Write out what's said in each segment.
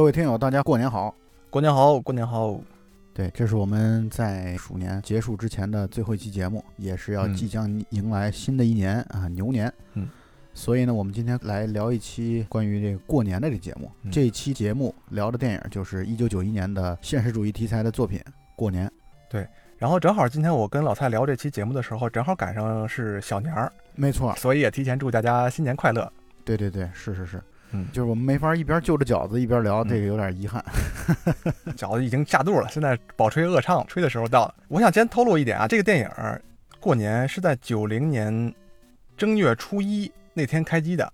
各位听友，大家过年好！过年好，过年好！对，这是我们在鼠年结束之前的最后一期节目，也是要即将迎来新的一年啊，牛年。嗯，所以呢，我们今天来聊一期关于这个过年的这节目。这一期节目聊的电影就是一九九一年的现实主义题材的作品《过年》。对，然后正好今天我跟老蔡聊这期节目的时候，正好赶上是小年儿，没错，所以也提前祝大家新年快乐。对对对，是是是。嗯，就是我们没法一边就着饺子一边聊，这个有点遗憾。饺子已经下肚了，现在饱吹饿唱，吹的时候到了。我想先透露一点啊，这个电影过年是在九零年正月初一那天开机的，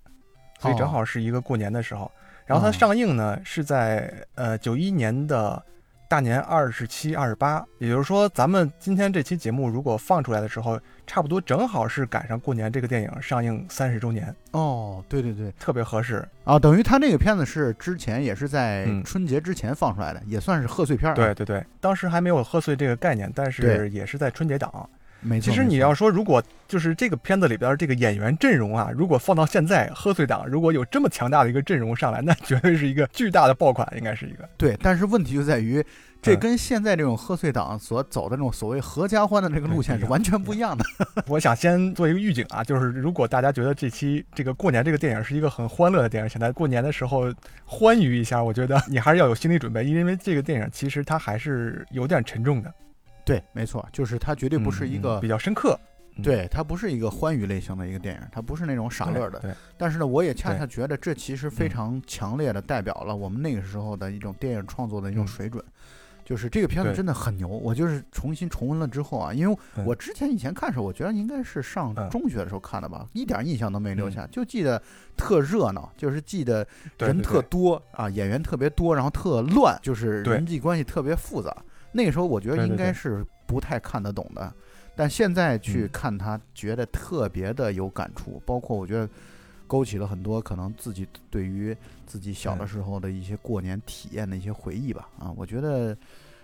所以正好是一个过年的时候。然后它上映呢是在呃九一年的。大年二十七、二十八，也就是说，咱们今天这期节目如果放出来的时候，差不多正好是赶上过年这个电影上映三十周年。哦，对对对，特别合适啊！等于他那个片子是之前也是在春节之前放出来的，也算是贺岁片。对对对，当时还没有贺岁这个概念，但是也是在春节档。没错。其实你要说，如果就是这个片子里边这个演员阵容啊，如果放到现在贺岁档，如果有这么强大的一个阵容上来，那绝对是一个巨大的爆款，应该是一个。对，但是问题就在于。这跟现在这种贺岁档所走的那种所谓合家欢的这个路线是完全不一样的。我想先做一个预警啊，就是如果大家觉得这期这个过年这个电影是一个很欢乐的电影，想在过年的时候欢愉一下，我觉得你还是要有心理准备，因为这个电影其实它还是有点沉重的。对，没错，就是它绝对不是一个比较深刻。对，它不是一个欢愉类型的一个电影，它不是那种傻乐的。对。但是呢，我也恰恰觉得这其实非常强烈的代表了我们那个时候的一种电影创作的一种水准。就是这个片子真的很牛，我就是重新重温了之后啊，因为我之前以前看的时候，我觉得应该是上中学的时候看的吧，一点印象都没留下，就记得特热闹，就是记得人特多啊，演员特别多，然后特乱，就是人际关系特别复杂。那个时候我觉得应该是不太看得懂的，但现在去看他，觉得特别的有感触，包括我觉得。勾起了很多可能自己对于自己小的时候的一些过年体验的一些回忆吧。啊，我觉得，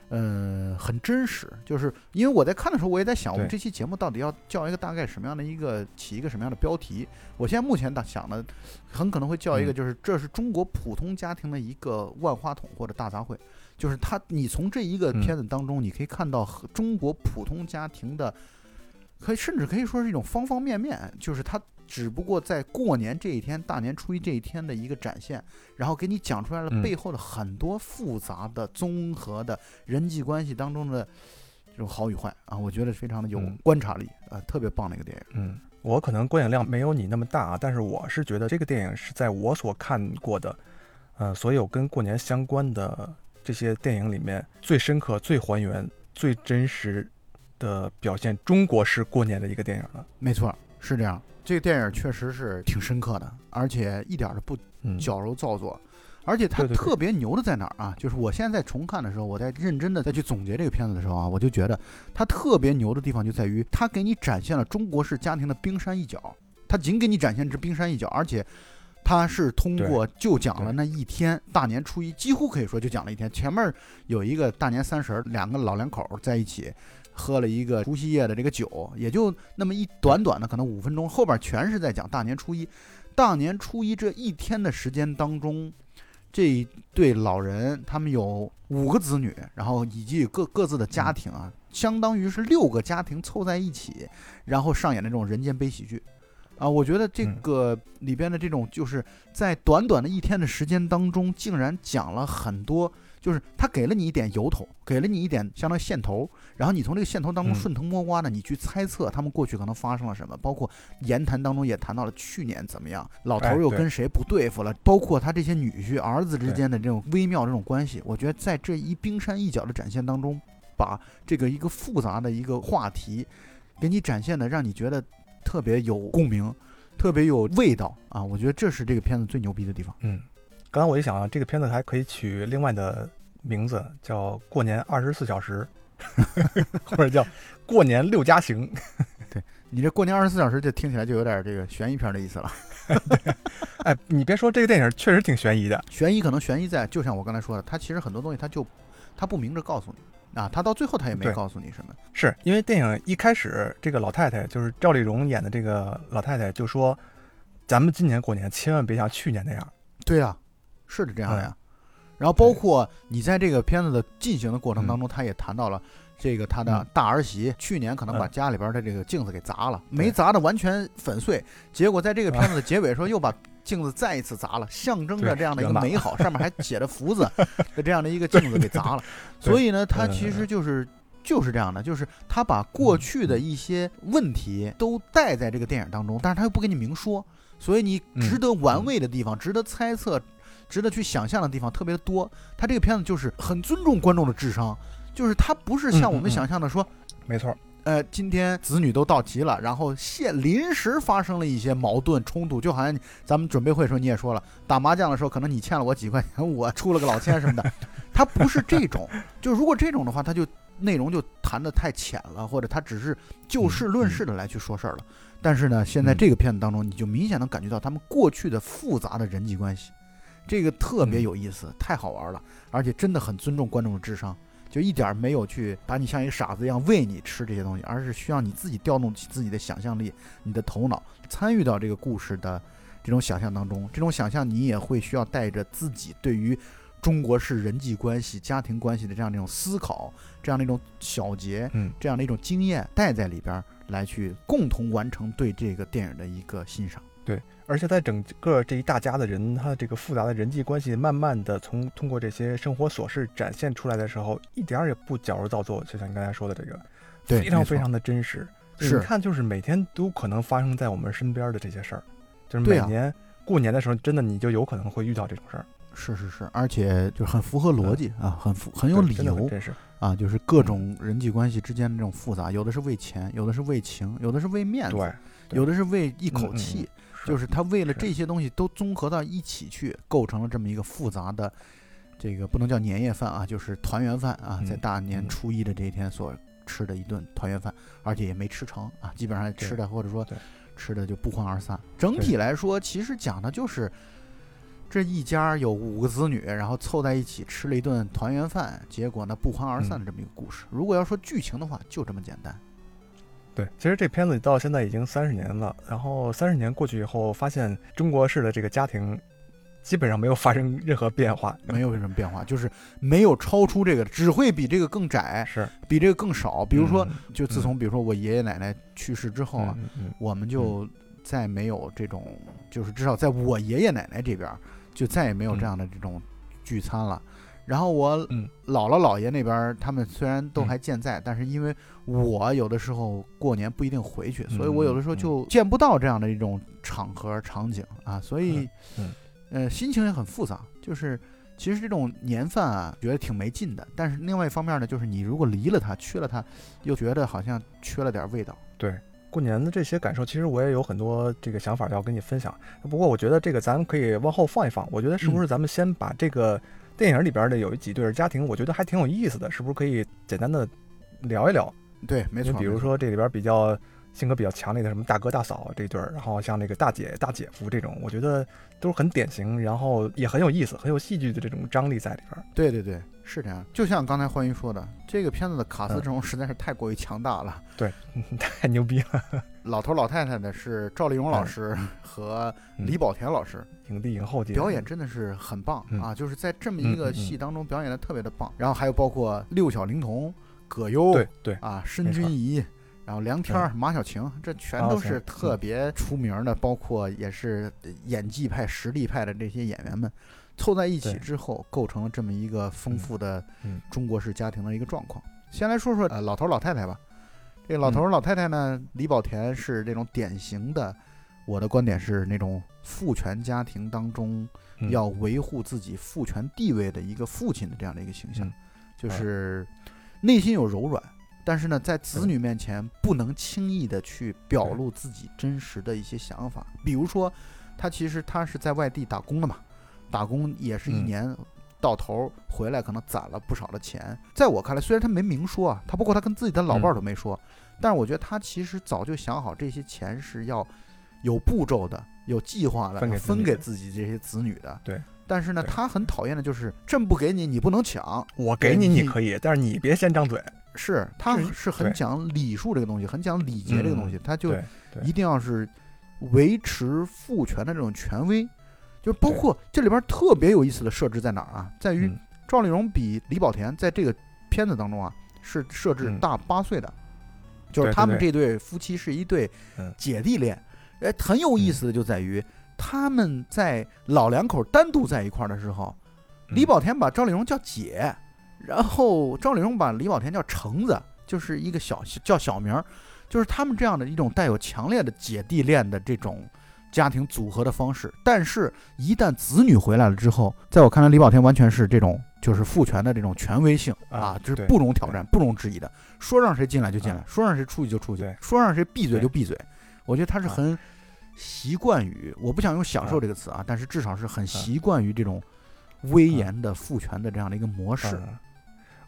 嗯，很真实。就是因为我在看的时候，我也在想，我们这期节目到底要叫一个大概什么样的一个起一个什么样的标题？我现在目前想的，很可能会叫一个，就是这是中国普通家庭的一个万花筒或者大杂烩。就是他，你从这一个片子当中，你可以看到中国普通家庭的，可以甚至可以说是一种方方面面。就是他。只不过在过年这一天，大年初一这一天的一个展现，然后给你讲出来了背后的很多复杂的、综合的人际关系当中的这种好与坏啊，我觉得非常的有观察力啊，特别棒的一个电影。嗯，我可能观影量没有你那么大啊，但是我是觉得这个电影是在我所看过的，呃，所有跟过年相关的这些电影里面最深刻、最还原、最真实的表现中国式过年的一个电影了。没错，是这样。这个电影确实是挺深刻的，而且一点都不矫揉造作，而且它特别牛的在哪儿啊？就是我现在重看的时候，我在认真的再去总结这个片子的时候啊，我就觉得它特别牛的地方就在于它给你展现了中国式家庭的冰山一角，它仅给你展现这冰山一角，而且它是通过就讲了那一天大年初一，几乎可以说就讲了一天，前面有一个大年三十，两个老两口在一起。喝了一个除夕夜的这个酒，也就那么一短短的可能五分钟，后边全是在讲大年初一。大年初一这一天的时间当中，这一对老人他们有五个子女，然后以及各各自的家庭啊，相当于是六个家庭凑在一起，然后上演的这种人间悲喜剧啊。我觉得这个里边的这种就是在短短的一天的时间当中，竟然讲了很多。就是他给了你一点由头，给了你一点相当于线头，然后你从这个线头当中顺藤摸瓜的，你去猜测他们过去可能发生了什么，包括言谈当中也谈到了去年怎么样，老头又跟谁不对付了，包括他这些女婿、儿子之间的这种微妙这种关系。我觉得在这一冰山一角的展现当中，把这个一个复杂的一个话题，给你展现的让你觉得特别有共鸣，特别有味道啊！我觉得这是这个片子最牛逼的地方。嗯。刚刚我一想啊，这个片子还可以取另外的名字，叫《过年二十四小时》，或者叫《过年六加行》。对你这“过年二十四小时”就听起来就有点这个悬疑片的意思了。哎，你别说，这个电影确实挺悬疑的。悬疑可能悬疑在，就像我刚才说的，它其实很多东西它就它不明着告诉你啊，他到最后他也没告诉你什么。是因为电影一开始，这个老太太就是赵丽蓉演的这个老太太就说：“咱们今年过年千万别像去年那样。”对呀。是的，这样的呀。然后包括你在这个片子的进行的过程当中，他也谈到了这个他的大儿媳去年可能把家里边的这个镜子给砸了，没砸的完全粉碎，结果在这个片子的结尾说又把镜子再一次砸了，象征着这样的一个美好，上面还写着福字的 这样的一个镜子给砸了。所以呢，他其实就是就是这样的，就是他把过去的一些问题都带在这个电影当中，但是他又不给你明说。所以你值得玩味的地方，值得猜测，值得去想象的地方特别的多。他这个片子就是很尊重观众的智商，就是他不是像我们想象的说，没错，呃，今天子女都到齐了，然后现临时发生了一些矛盾冲突，就好像咱们准备会的时候你也说了，打麻将的时候可能你欠了我几块钱，我出了个老千什么的，他不是这种，就如果这种的话，他就内容就谈的太浅了，或者他只是就事论事的来去说事儿了。但是呢，现在这个片子当中，你就明显能感觉到他们过去的复杂的人际关系，这个特别有意思，太好玩了，而且真的很尊重观众的智商，就一点没有去把你像一个傻子一样喂你吃这些东西，而是需要你自己调动起自己的想象力，你的头脑参与到这个故事的这种想象当中，这种想象你也会需要带着自己对于中国式人际关系、家庭关系的这样的一种思考，这样的一种小结，嗯，这样的一种经验带在里边。来去共同完成对这个电影的一个欣赏，对，而且在整个这一大家的人，他这个复杂的人际关系，慢慢的从通过这些生活琐事展现出来的时候，一点也不矫揉造作，就像你刚才说的这个，对，非常非常的真实。是，你看，就是每天都可能发生在我们身边的这些事儿，就是每年过年的时候，真的你就有可能会遇到这种事儿。是是是，而且就是很符合逻辑啊，很符很有理由，真是。啊，就是各种人际关系之间的这种复杂，有的是为钱，有的是为情，有的是为面子，有的是为一口气，就是他为了这些东西都综合到一起去，构成了这么一个复杂的，这个不能叫年夜饭啊，就是团圆饭啊，在大年初一的这一天所吃的一顿团圆饭，而且也没吃成啊，基本上吃的或者说吃的就不欢而散。整体来说，其实讲的就是。这一家有五个子女，然后凑在一起吃了一顿团圆饭，结果呢不欢而散的这么一个故事。如果要说剧情的话，就这么简单。对，其实这片子到现在已经三十年了，然后三十年过去以后，发现中国式的这个家庭基本上没有发生任何变化，没有什么变化，就是没有超出这个，只会比这个更窄，是比这个更少。比如说，就自从比如说我爷爷奶奶去世之后啊，我们就再没有这种，就是至少在我爷爷奶奶这边。就再也没有这样的这种聚餐了。然后我姥姥姥爷那边，他们虽然都还健在，但是因为我有的时候过年不一定回去，所以我有的时候就见不到这样的一种场合场景啊，所以，呃，心情也很复杂。就是其实这种年饭啊，觉得挺没劲的。但是另外一方面呢，就是你如果离了它，缺了它，又觉得好像缺了点味道。对。过年的这些感受，其实我也有很多这个想法要跟你分享。不过我觉得这个咱们可以往后放一放。我觉得是不是咱们先把这个电影里边的有几对家庭，我觉得还挺有意思的，是不是可以简单的聊一聊？对，没错。比如说这里边比较性格比较强烈的什么大哥大嫂这对儿，然后像那个大姐大姐夫这种，我觉得都是很典型，然后也很有意思，很有戏剧的这种张力在里边。对对对。是这样，就像刚才欢愉说的，这个片子的卡斯阵容实在是太过于强大了。对，太牛逼了。老头老太太的是赵丽蓉老师和李保田老师，影帝影后级表演真的是很棒啊！就是在这么一个戏当中表演的特别的棒。然后还有包括六小龄童、葛优，对对啊，申君怡，然后梁天、马小晴，这全都是特别出名的，包括也是演技派、实力派的这些演员们。凑在一起之后，构成了这么一个丰富的中国式家庭的一个状况。先来说说呃老头老太太吧。这个老头老太太呢，李保田是这种典型的，我的观点是那种父权家庭当中要维护自己父权地位的一个父亲的这样的一个形象，就是内心有柔软，但是呢，在子女面前不能轻易的去表露自己真实的一些想法。比如说，他其实他是在外地打工的嘛。打工也是一年到头回来，可能攒了不少的钱。在我看来，虽然他没明说啊，他包括他跟自己的老伴儿都没说，但是我觉得他其实早就想好这些钱是要有步骤的、有计划的分给自己这些子女的。对。但是呢，他很讨厌的就是朕不给你，你不能抢。我给你，你可以，但是你别先张嘴。是，他是很讲礼数这个东西，很讲礼节这个东西，他就一定要是维持父权的这种权威。就包括这里边特别有意思的设置在哪儿啊？在于赵丽蓉比李保田在这个片子当中啊是设置大八岁的，就是他们这对夫妻是一对姐弟恋。哎，很有意思的就在于他们在老两口单独在一块儿的时候，李保田把赵丽蓉叫姐，然后赵丽蓉把李保田叫橙子，就是一个小叫小名儿，就是他们这样的一种带有强烈的姐弟恋的这种。家庭组合的方式，但是，一旦子女回来了之后，在我看来，李保田完全是这种就是父权的这种权威性啊，就是不容挑战、不容置疑的，说让谁进来就进来，说让谁出去就出去，说让谁闭嘴就闭嘴。我觉得他是很习惯于，我不想用享受这个词啊，但是至少是很习惯于这种威严的父权的这样的一个模式。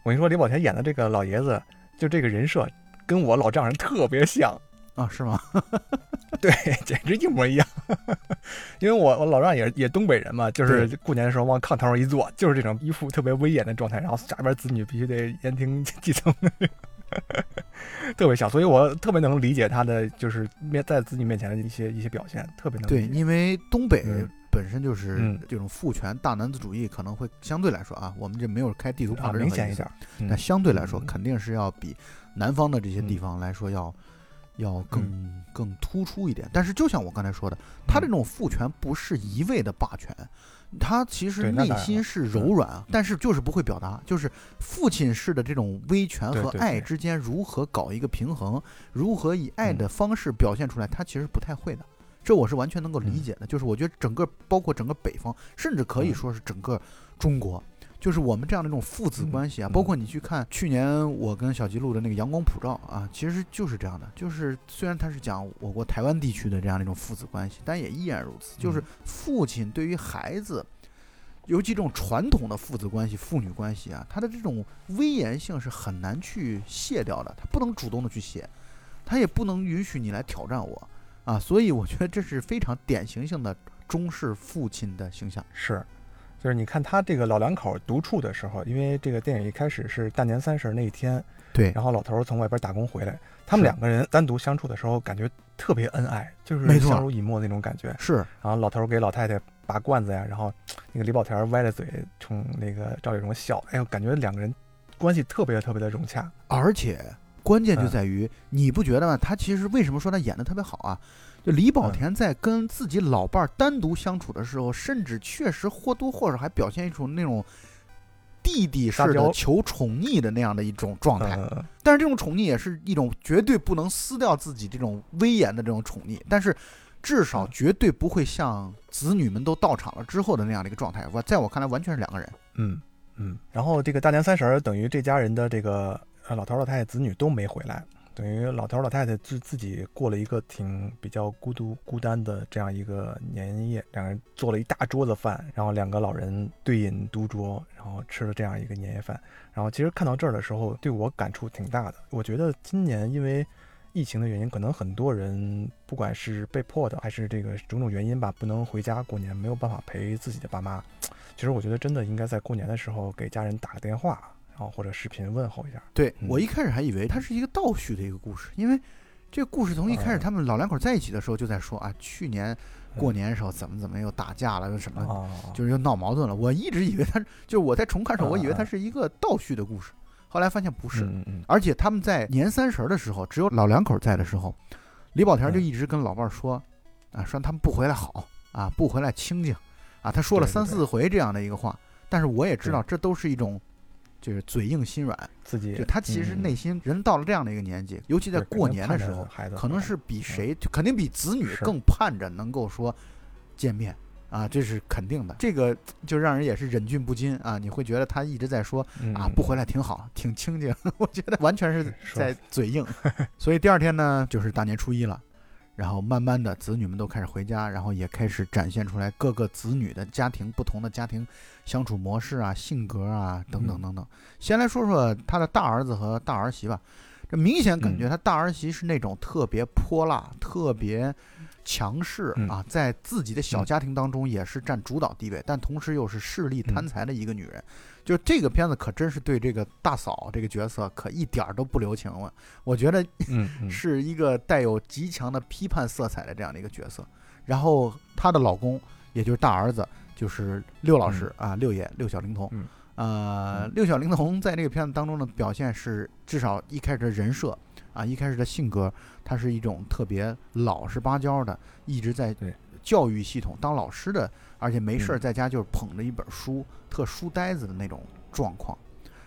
我跟你说，李保田演的这个老爷子，就这个人设，跟我老丈人特别像。啊，是吗？对，简直一模一样。因为我我老丈也也东北人嘛，就是过年的时候往炕头上一坐，就是这种一副特别威严的状态，然后下边子女必须得言听计从，特别像。所以我特别能理解他的就是面在子女面前的一些一些表现，特别能。对，因为东北本身就是这种父权大男子主义，可能会相对来说啊，我们这没有开地图炮的明显一点，但相对来说肯定是要比南方的这些地方来说要。要更更突出一点，但是就像我刚才说的，他这种父权不是一味的霸权，他其实内心是柔软，但是就是不会表达，就是父亲式的这种威权和爱之间如何搞一个平衡，如何以爱的方式表现出来，他其实不太会的，这我是完全能够理解的。就是我觉得整个包括整个北方，甚至可以说是整个中国。就是我们这样的一种父子关系啊，包括你去看去年我跟小吉录的那个《阳光普照》啊，其实就是这样的。就是虽然他是讲我国台湾地区的这样的一种父子关系，但也依然如此。就是父亲对于孩子，尤其这种传统的父子关系、父女关系啊，他的这种威严性是很难去卸掉的。他不能主动的去卸，他也不能允许你来挑战我啊。所以我觉得这是非常典型性的中式父亲的形象。是。就是你看他这个老两口独处的时候，因为这个电影一开始是大年三十那一天，对，然后老头从外边打工回来，他们两个人单独相处的时候，感觉特别恩爱，就是相濡以沫那种感觉。是，然后老头给老太太拔罐子呀，然后那个李保田歪着嘴冲那个赵丽蓉笑，哎呦，感觉两个人关系特别特别的融洽。而且关键就在于，你不觉得吗？他其实为什么说他演的特别好啊？就李保田在跟自己老伴儿单独相处的时候，甚至确实或多或少还表现一种那种弟弟式的求宠溺的那样的一种状态。但是这种宠溺也是一种绝对不能撕掉自己这种威严的这种宠溺，但是至少绝对不会像子女们都到场了之后的那样的一个状态。我在我看来完全是两个人。嗯嗯。然后这个大年三十儿，等于这家人的这个老头老太太子女都没回来。等于老头老太太自自己过了一个挺比较孤独孤单的这样一个年夜，两人做了一大桌子饭，然后两个老人对饮独酌，然后吃了这样一个年夜饭。然后其实看到这儿的时候，对我感触挺大的。我觉得今年因为疫情的原因，可能很多人不管是被迫的还是这个种种原因吧，不能回家过年，没有办法陪自己的爸妈。其实我觉得真的应该在过年的时候给家人打个电话。然后或者视频问候一下。对我一开始还以为它是一个倒叙的一个故事，因为这个故事从一开始他们老两口在一起的时候就在说啊，去年过年的时候怎么怎么又打架了，又什么，就是又闹矛盾了。我一直以为他就是我在重看的时候，我以为它是一个倒叙的故事，后来发现不是。而且他们在年三十的时候，只有老两口在的时候，李保田就一直跟老伴儿说啊，说他们不回来好啊，不回来清静啊。他说了三四回这样的一个话，但是我也知道这都是一种。就是嘴硬心软，自己就他其实内心人到了这样的一个年纪，尤其在过年的时候，可能是比谁肯定比子女更盼着能够说见面啊，这是肯定的。这个就让人也是忍俊不禁啊，你会觉得他一直在说啊不回来挺好，挺清静。我觉得完全是 在嘴硬。所以第二天呢，就是大年初一了。然后慢慢的，子女们都开始回家，然后也开始展现出来各个子女的家庭不同的家庭相处模式啊、性格啊等等等等。先来说说他的大儿子和大儿媳吧，这明显感觉他大儿媳是那种特别泼辣、特别强势啊，在自己的小家庭当中也是占主导地位，但同时又是势力贪财的一个女人。就这个片子可真是对这个大嫂这个角色可一点儿都不留情了，我觉得 是一个带有极强的批判色彩的这样的一个角色。然后她的老公也就是大儿子，就是六老师啊，六爷六小龄童。呃，六小龄童在这个片子当中的表现是，至少一开始的人设啊，一开始的性格，他是一种特别老实巴交的，一直在教育系统当老师的，而且没事儿在家就是捧着一本书，特书呆子的那种状况。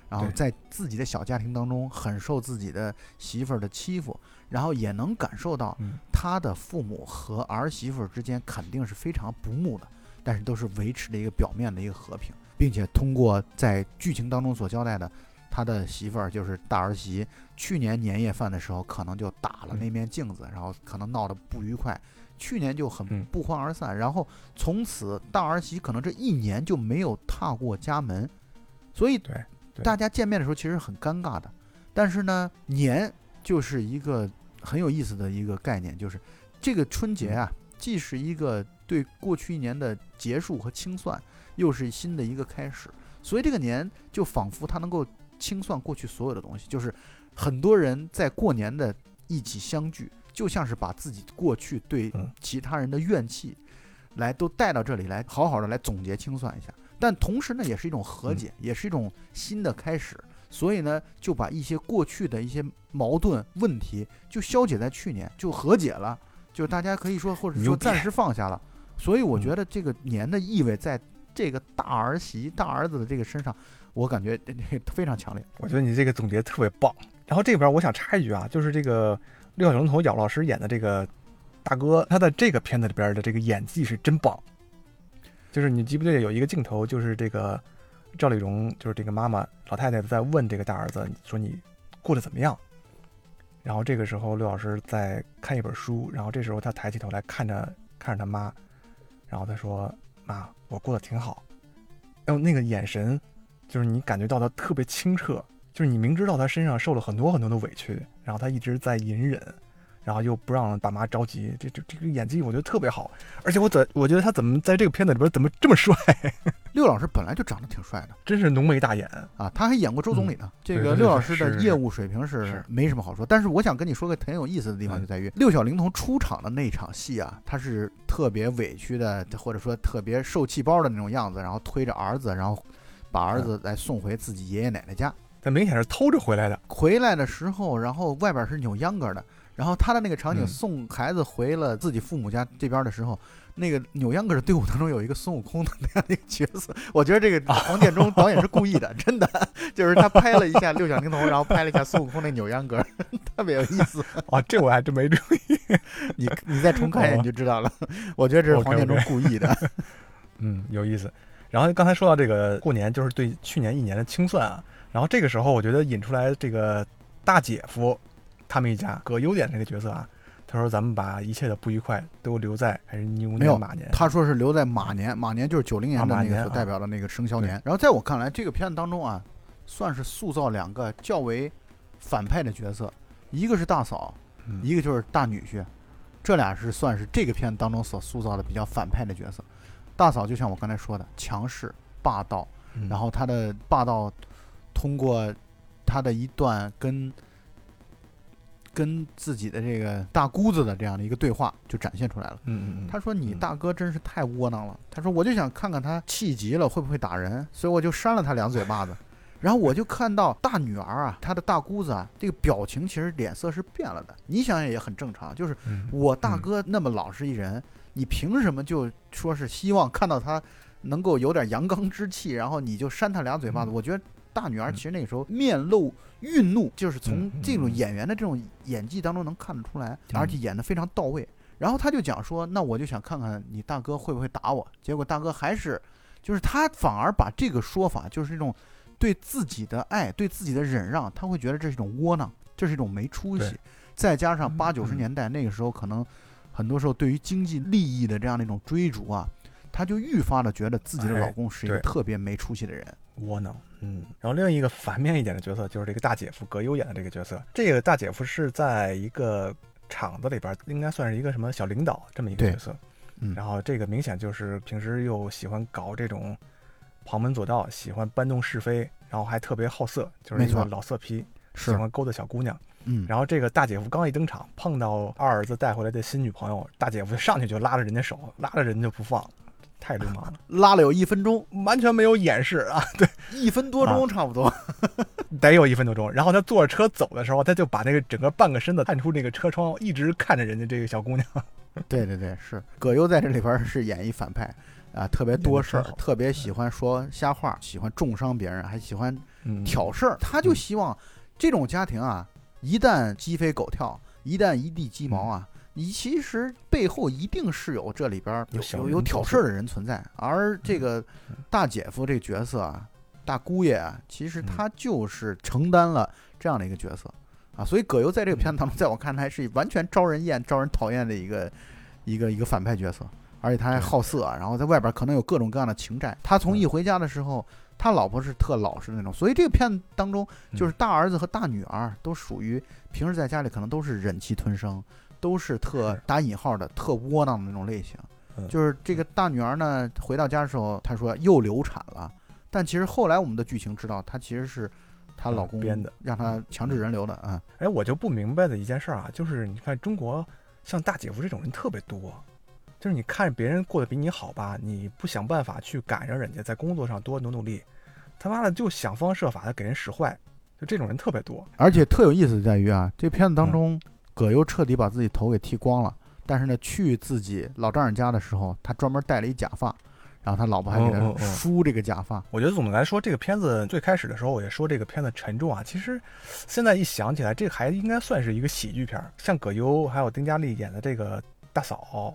然后在自己的小家庭当中，很受自己的媳妇儿的欺负，然后也能感受到他的父母和儿媳妇之间肯定是非常不睦的，但是都是维持了一个表面的一个和平。并且通过在剧情当中所交代的，他的媳妇儿就是大儿媳，去年年夜饭的时候可能就打了那面镜子，然后可能闹得不愉快，去年就很不欢而散，然后从此大儿媳可能这一年就没有踏过家门，所以对大家见面的时候其实很尴尬的。但是呢，年就是一个很有意思的一个概念，就是这个春节啊，既是一个对过去一年的结束和清算。又是新的一个开始，所以这个年就仿佛它能够清算过去所有的东西，就是很多人在过年的一起相聚，就像是把自己过去对其他人的怨气，来都带到这里来，好好的来总结清算一下。但同时呢，也是一种和解，也是一种新的开始。所以呢，就把一些过去的一些矛盾问题就消解在去年，就和解了，就是大家可以说或者说暂时放下了。所以我觉得这个年的意味在。这个大儿媳、大儿子的这个身上，我感觉非常强烈。我觉得你这个总结特别棒。然后这边我想插一句啊，就是这个六小龄童姚老师演的这个大哥，他在这个片子里边的这个演技是真棒。就是你记不记得有一个镜头，就是这个赵丽蓉，就是这个妈妈老太太在问这个大儿子说你过得怎么样？然后这个时候六老师在看一本书，然后这时候他抬起头来看着看着他妈，然后他说。妈，我过得挺好，然后那个眼神，就是你感觉到他特别清澈，就是你明知道他身上受了很多很多的委屈，然后他一直在隐忍。然后又不让爸妈着急，这这这个演技我觉得特别好，而且我怎我觉得他怎么在这个片子里边怎么这么帅？六老师本来就长得挺帅的，真是浓眉大眼啊！他还演过周总理呢。这个六老师的业务水平是没什么好说，但是我想跟你说个很有意思的地方，就在于六小龄童出场的那场戏啊，他是特别委屈的，或者说特别受气包的那种样子，然后推着儿子，然后把儿子再送回自己爷爷奶奶家。他明显是偷着回来的。回来的时候，然后外边是扭秧歌的。然后他的那个场景送孩子回了自己父母家这边的时候，那个扭秧歌的队伍当中有一个孙悟空的 那样的一个角色，我觉得这个黄建中导演是故意的，真的 就是他拍了一下六小龄童，然后拍了一下孙悟空那扭秧歌，特别有意思。啊，这我还真没注意，你你再重看一眼你就知道了。我觉得这是黄建中故意的。嗯，有意思。然后刚才说到这个过年，就是对去年一年的清算啊。然后这个时候，我觉得引出来这个大姐夫。他们一家葛优演这个角色啊，他说：“咱们把一切的不愉快都留在还是牛年马年？”他说是留在马年，马年就是九零年的那个所代表的那个生肖年。然后在我看来，这个片子当中啊，算是塑造两个较为反派的角色，一个是大嫂，一个就是大女婿，这俩是算是这个片子当中所塑造的比较反派的角色。大嫂就像我刚才说的，强势霸道，然后他的霸道通过他的一段跟。跟自己的这个大姑子的这样的一个对话就展现出来了。嗯嗯他说：“你大哥真是太窝囊了。”他说：“我就想看看他气急了会不会打人，所以我就扇了他两嘴巴子。然后我就看到大女儿啊，她的大姑子啊，这个表情其实脸色是变了的。你想想也很正常，就是我大哥那么老实一人，你凭什么就说是希望看到他能够有点阳刚之气，然后你就扇他俩嘴巴子？我觉得。”大女儿其实那个时候面露愠怒，就是从这种演员的这种演技当中能看得出来，而且演得非常到位。然后他就讲说：“那我就想看看你大哥会不会打我。”结果大哥还是，就是他反而把这个说法，就是这种对自己的爱、对自己的忍让，他会觉得这是一种窝囊，这是一种没出息。再加上八九十年代那个时候，可能很多时候对于经济利益的这样的一种追逐啊，她就愈发的觉得自己的老公是一个特别没出息的人。窝囊，嗯，然后另一个反面一点的角色就是这个大姐夫葛优演的这个角色。这个大姐夫是在一个厂子里边，应该算是一个什么小领导这么一个角色。嗯，然后这个明显就是平时又喜欢搞这种旁门左道，喜欢搬弄是非，然后还特别好色，就是那个老色批，喜欢勾搭小姑娘。嗯，然后这个大姐夫刚一登场，碰到二儿子带回来的新女朋友，大姐夫上去就拉着人家手，拉着人家不放。太流氓了，拉了有一分钟，完全没有掩饰啊！对，一分多钟差不多，得有一分多钟。然后他坐着车走的时候，他就把那个整个半个身子探出那个车窗，一直看着人家这个小姑娘。对对对，是葛优在这里边是演一反派啊，特别多事儿，特别喜欢说瞎话，喜欢重伤别人，还喜欢挑事儿。他就希望这种家庭啊，一旦鸡飞狗跳，一旦一地鸡毛啊。你其实背后一定是有这里边有有有挑事儿的人存在，而这个大姐夫这个角色啊，大姑爷啊，其实他就是承担了这样的一个角色。啊，所以葛优在这个片子当中，在我看来是完全招人厌、招人讨厌的一个一个一个反派角色，而且他还好色，然后在外边可能有各种各样的情债。他从一回家的时候，他老婆是特老实的那种，所以这个片子当中，就是大儿子和大女儿都属于平时在家里可能都是忍气吞声。都是特打引号的特窝囊的那种类型，就是这个大女儿呢，回到家的时候，她说又流产了，但其实后来我们的剧情知道，她其实是她老公编的，让她强制人流的啊。哎，我就不明白的一件事啊，就是你看中国像大姐夫这种人特别多，就是你看别人过得比你好吧，你不想办法去赶上人家，在工作上多努努力，他妈的就想方设法的给人使坏，就这种人特别多。而且特有意思在于啊，这片子当中。葛优彻底把自己头给剃光了，但是呢，去自己老丈人家的时候，他专门戴了一假发，然后他老婆还给他梳这个假发。我觉得总的来说，这个片子最开始的时候，我也说这个片子沉重啊。其实现在一想起来，这还应该算是一个喜剧片。像葛优还有丁嘉丽演的这个大嫂、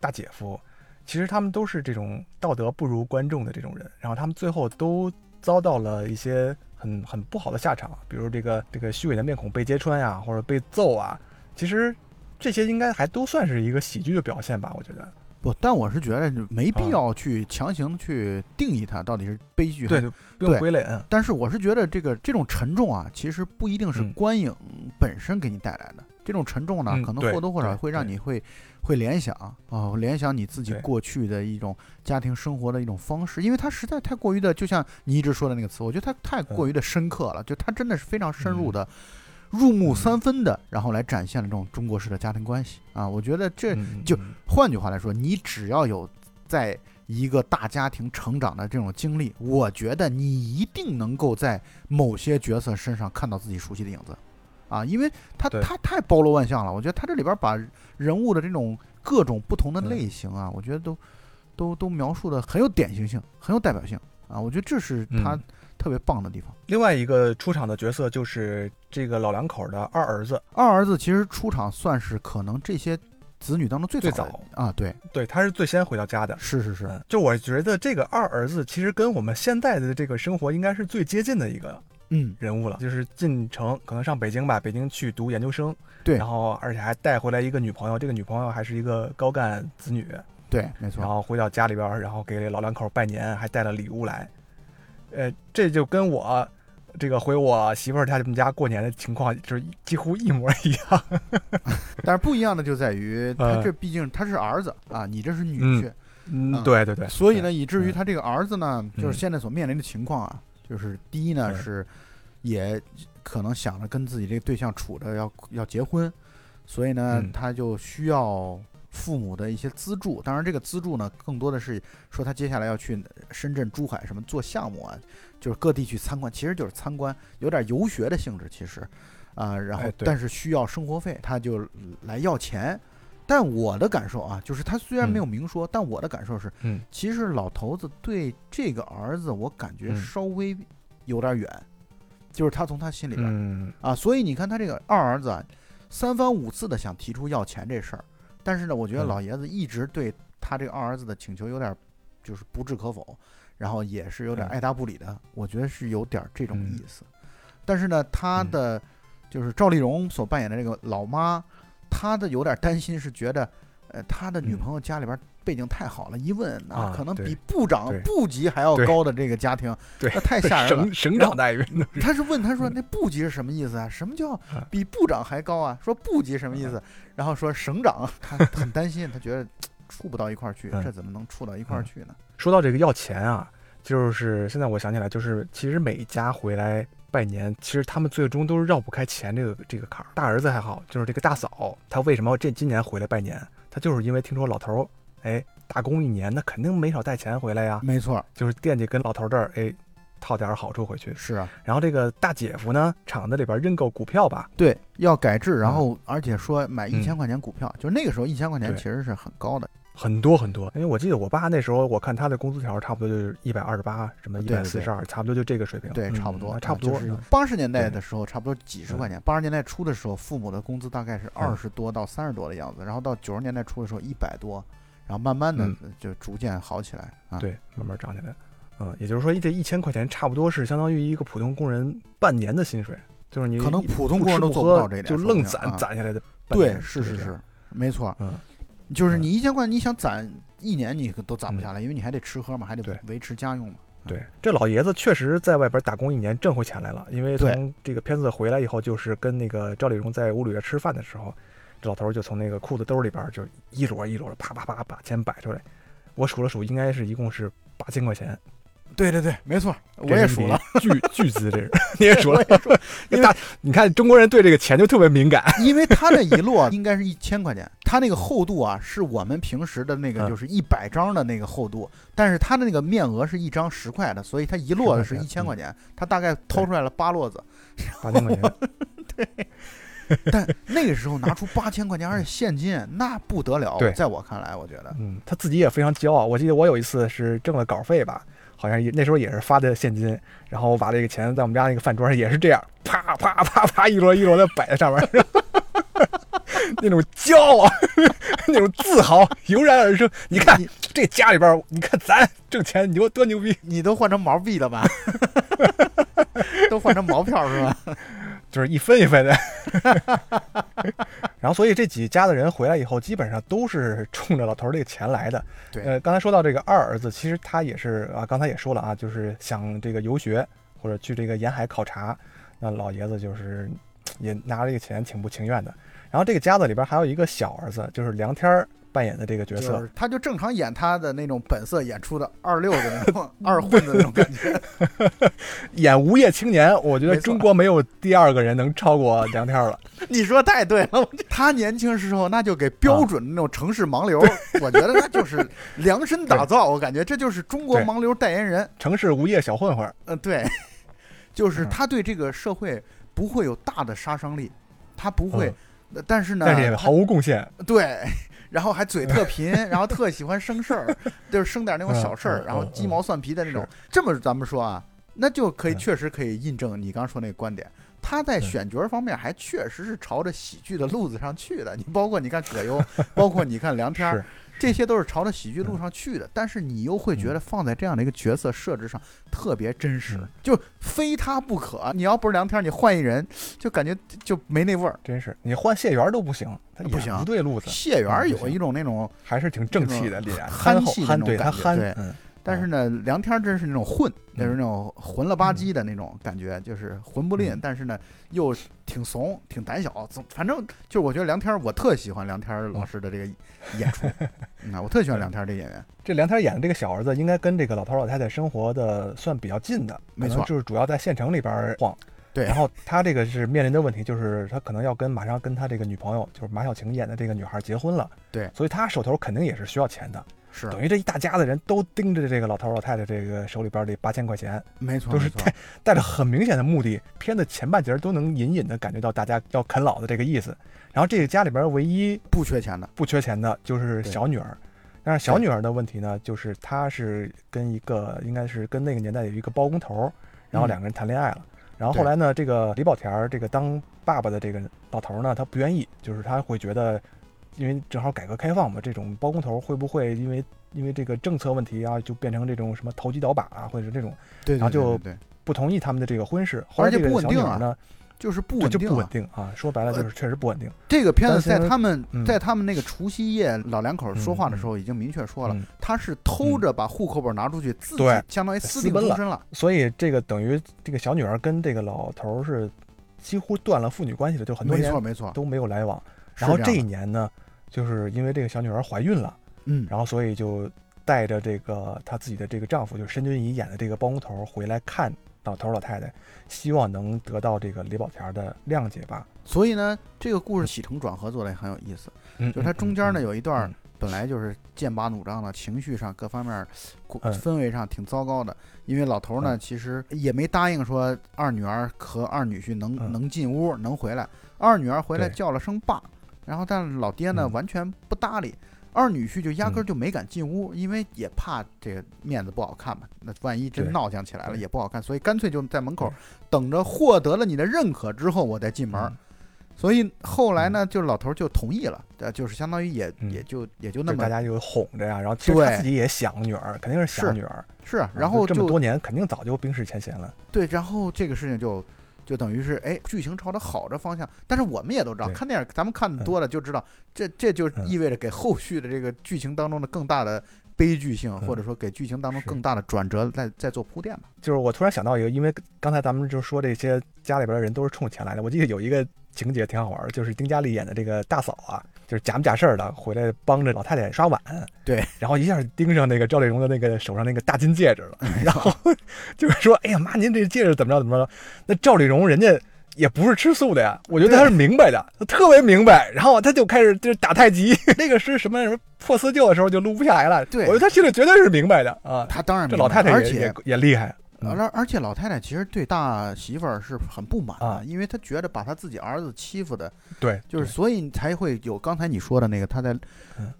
大姐夫，其实他们都是这种道德不如观众的这种人，然后他们最后都遭到了一些很很不好的下场，比如这个这个虚伪的面孔被揭穿呀，或者被揍啊。其实，这些应该还都算是一个喜剧的表现吧？我觉得不，但我是觉得没必要去强行去定义它到底是悲剧，对，不用归类。但是我是觉得这个这种沉重啊，其实不一定是观影本身给你带来的。这种沉重呢，可能或多或少会让你会会联想啊，联想你自己过去的一种家庭生活的一种方式，因为它实在太过于的，就像你一直说的那个词，我觉得它太过于的深刻了，就它真的是非常深入的。入木三分的，然后来展现了这种中国式的家庭关系。啊！我觉得这就换句话来说，你只要有在一个大家庭成长的这种经历，我觉得你一定能够在某些角色身上看到自己熟悉的影子啊！因为他他太包罗万象了，我觉得他这里边把人物的这种各种不同的类型啊，我觉得都都都描述的很有典型性，很有代表性啊！我觉得这是他。特别棒的地方。另外一个出场的角色就是这个老两口的二儿子。二儿子其实出场算是可能这些子女当中最早啊，对对，他是最先回到家的。是是是，就我觉得这个二儿子其实跟我们现在的这个生活应该是最接近的一个嗯。人物了。就是进城可能上北京吧，北京去读研究生，对，然后而且还带回来一个女朋友，这个女朋友还是一个高干子女，对，没错。然后回到家里边，然后给老两口拜年，还带了礼物来。呃，这就跟我这个回我媳妇儿他们家过年的情况就是几乎一模一样，但是不一样的就在于他这毕竟他是儿子啊，你这是女婿，嗯，对对对，所以呢，以至于他这个儿子呢，就是现在所面临的情况啊，就是第一呢是也可能想着跟自己这个对象处着要要结婚，所以呢他就需要。父母的一些资助，当然这个资助呢，更多的是说他接下来要去深圳、珠海什么做项目啊，就是各地去参观，其实就是参观，有点游学的性质，其实，啊，然后但是需要生活费，他就来要钱。但我的感受啊，就是他虽然没有明说，但我的感受是，嗯，其实老头子对这个儿子，我感觉稍微有点远，就是他从他心里边啊，所以你看他这个二儿子啊，三番五次的想提出要钱这事儿。但是呢，我觉得老爷子一直对他这个二儿子的请求有点，就是不置可否，然后也是有点爱答不理的。我觉得是有点这种意思。但是呢，他的就是赵丽蓉所扮演的这个老妈，她的有点担心，是觉得，呃，他的女朋友家里边。背景太好了，一问啊可能比部长部级还要高的这个家庭，那太吓人了。省省长待遇。他是问他说那部级是什么意思啊？什么叫比部长还高啊？说部级什么意思？然后说省长，他很担心，他觉得 处不到一块儿去，这怎么能处到一块儿去呢？说到这个要钱啊，就是现在我想起来，就是其实每家回来拜年，其实他们最终都是绕不开钱这个这个坎儿。大儿子还好，就是这个大嫂，她为什么这今年回来拜年？她就是因为听说老头儿。哎，打工一年，那肯定没少带钱回来呀。没错，就是惦记跟老头这儿，哎，套点好处回去。是啊。然后这个大姐夫呢，厂子里边认购股票吧？对，要改制，然后而且说买一千块钱股票，就那个时候一千块钱其实是很高的。很多很多，因为我记得我爸那时候，我看他的工资条差不多就是一百二十八，什么一百四十二，差不多就这个水平。对，差不多，差不多。八十年代的时候，差不多几十块钱。八十年代初的时候，父母的工资大概是二十多到三十多的样子，然后到九十年代初的时候一百多，然后慢慢的就逐渐好起来啊。对，慢慢涨起来。嗯，也就是说，这一千块钱差不多是相当于一个普通工人半年的薪水，就是你可能普通工人都做不到这点，就愣攒攒下来的。对，是是是，没错。嗯，就是你一千块，你想攒。一年你都攒不下来，因为你还得吃喝嘛，还得维持家用嘛。对，这老爷子确实在外边打工一年挣回钱来了。因为从这个片子回来以后，就是跟那个赵丽蓉在屋里边吃饭的时候，这老头就从那个裤子兜里边就一摞一摞的啪啪啪把钱摆出来。我数了数，应该是一共是八千块钱。对对对，没错，我也数了，巨巨资这是，你也数了，因为你看中国人对这个钱就特别敏感，因为 他那一摞 应该是一千块钱，他那个厚度啊是我们平时的那个就是一百张的那个厚度，但是他的那个面额是一张十块的，所以他一摞的是一千块钱，他大概掏出来了八摞子，八千块钱，对，但那个时候拿出八千块钱而且现金，那不得了，在我看来，我觉得，嗯，他自己也非常骄傲，我记得我有一次是挣了稿费吧。好像也那时候也是发的现金，然后我把这个钱在我们家那个饭桌上也是这样，啪啪啪啪一摞一摞的摆在上面，那种骄傲，那种自豪油然而生。你看这家里边，你看咱挣钱牛多牛逼，你都换成毛币了吧？都换成毛票是吧？就是一分一分的，然后所以这几家的人回来以后，基本上都是冲着老头这个钱来的。对，呃，刚才说到这个二儿子，其实他也是啊，刚才也说了啊，就是想这个游学或者去这个沿海考察，那老爷子就是也拿这个钱挺不情愿的。然后这个家子里边还有一个小儿子，就是梁天儿。扮演的这个角色，他就正常演他的那种本色演出的二六的那种二混的那种感觉，演无业青年，我觉得中国没有第二个人能超过梁天了。你说太对了，他年轻时候那就给标准的那种城市盲流，我觉得那就是量身打造，我感觉这就是中国盲流代言人，城市无业小混混。嗯，对，就是他对这个社会不会有大的杀伤力，他不会，但是呢，但是也毫无贡献。对。然后还嘴特贫，然后特喜欢生事儿，就是生点那种小事儿，然后鸡毛蒜皮的那种。这么咱们说啊，那就可以确实可以印证你刚说那个观点。他在选角方面还确实是朝着喜剧的路子上去的。你包括你看葛优，包括你看梁天。这些都是朝着喜剧路上去的，但是你又会觉得放在这样的一个角色设置上特别真实，就非他不可。你要不是梁天，你换一人，就感觉就没那味儿。真是，你换谢元都不行，他不行，不对路子。谢元有一种那种还是挺正气的脸，憨气那种感觉，对。但是呢，梁天真是那种混，就是那种混了吧唧的那种感觉，就是混不吝，但是呢又挺怂、挺胆小。总反正就是我觉得梁天，我特喜欢梁天老师的这个演出。那我特喜欢梁天这演员。这梁天演的这个小儿子，应该跟这个老头老太太生活的算比较近的，没错，就是主要在县城里边晃。对。然后他这个是面临的问题，就是他可能要跟马上跟他这个女朋友，就是马小晴演的这个女孩结婚了。对。所以他手头肯定也是需要钱的。是等于这一大家子人都盯着这个老头老太太这个手里边这八千块钱，没错，都是带带着很明显的目的。片子前半截都能隐隐的感觉到大家要啃老的这个意思。然后这个家里边唯一不缺钱的，不缺钱的就是小女儿。但是小女儿的问题呢，就是她是跟一个应该是跟那个年代有一个包工头，然后两个人谈恋爱了。然后后来呢，这个李保田这个当爸爸的这个老头呢，他不愿意，就是他会觉得。因为正好改革开放嘛，这种包工头会不会因为因为这个政策问题啊，就变成这种什么投机倒把啊，或者是这种，然后就不同意他们的这个婚事。而且不稳定呢，就是不稳定，不稳定啊。说白了就是确实不稳定。这个片子在他们在他们那个除夕夜老两口说话的时候已经明确说了，他是偷着把户口本拿出去，自己相当于私定终身了。所以这个等于这个小女儿跟这个老头是几乎断了父女关系的，就很多年没错没错都没有来往。然后这一年呢？就是因为这个小女儿怀孕了，嗯，然后所以就带着这个她自己的这个丈夫，就是申军仪演的这个包工头回来看老头老太太，希望能得到这个李宝田的谅解吧。所以呢，这个故事起承转合做的也很有意思，就是它中间呢有一段本来就是剑拔弩张的，情绪上各方面氛围上挺糟糕的。因为老头呢，其实也没答应说二女儿和二女婿能能进屋能回来。二女儿回来叫了声爸，然后但老爹呢完全不搭理。二女婿就压根就没敢进屋，因为也怕这个面子不好看嘛。那万一真闹僵起来了也不好看，所以干脆就在门口等着获得了你的认可之后，我再进门。所以后来呢，就老头就同意了，呃，就是相当于也也就也就那么大家就哄着呀。然后其实他自己也想女儿，肯定是想女儿。是，然后这么多年肯定早就冰释前嫌了。对，然后这个事情就。就等于是哎，剧情朝着好的方向，但是我们也都知道，看电影咱们看的多了就知道，这这就意味着给后续的这个剧情当中的更大的悲剧性，或者说给剧情当中更大的转折在在做铺垫吧。就是我突然想到一个，因为刚才咱们就说这些家里边的人都是冲钱来的，我记得有一个情节挺好玩，就是丁嘉丽演的这个大嫂啊。就是假模假式儿的回来帮着老太太刷碗，对，然后一下盯上那个赵丽蓉的那个手上那个大金戒指了，然后就是说，哎呀妈，您这戒指怎么着怎么着？那赵丽蓉人家也不是吃素的呀，我觉得她是明白的，她特别明白，然后她就开始就是打太极，那个是什么什么破四旧的时候就录不下来了，对，我觉得她心里绝对是明白的啊，她当然，这老太太也也也厉害。而而且老太太其实对大媳妇儿是很不满啊，因为她觉得把她自己儿子欺负的，对，就是所以才会有刚才你说的那个，她在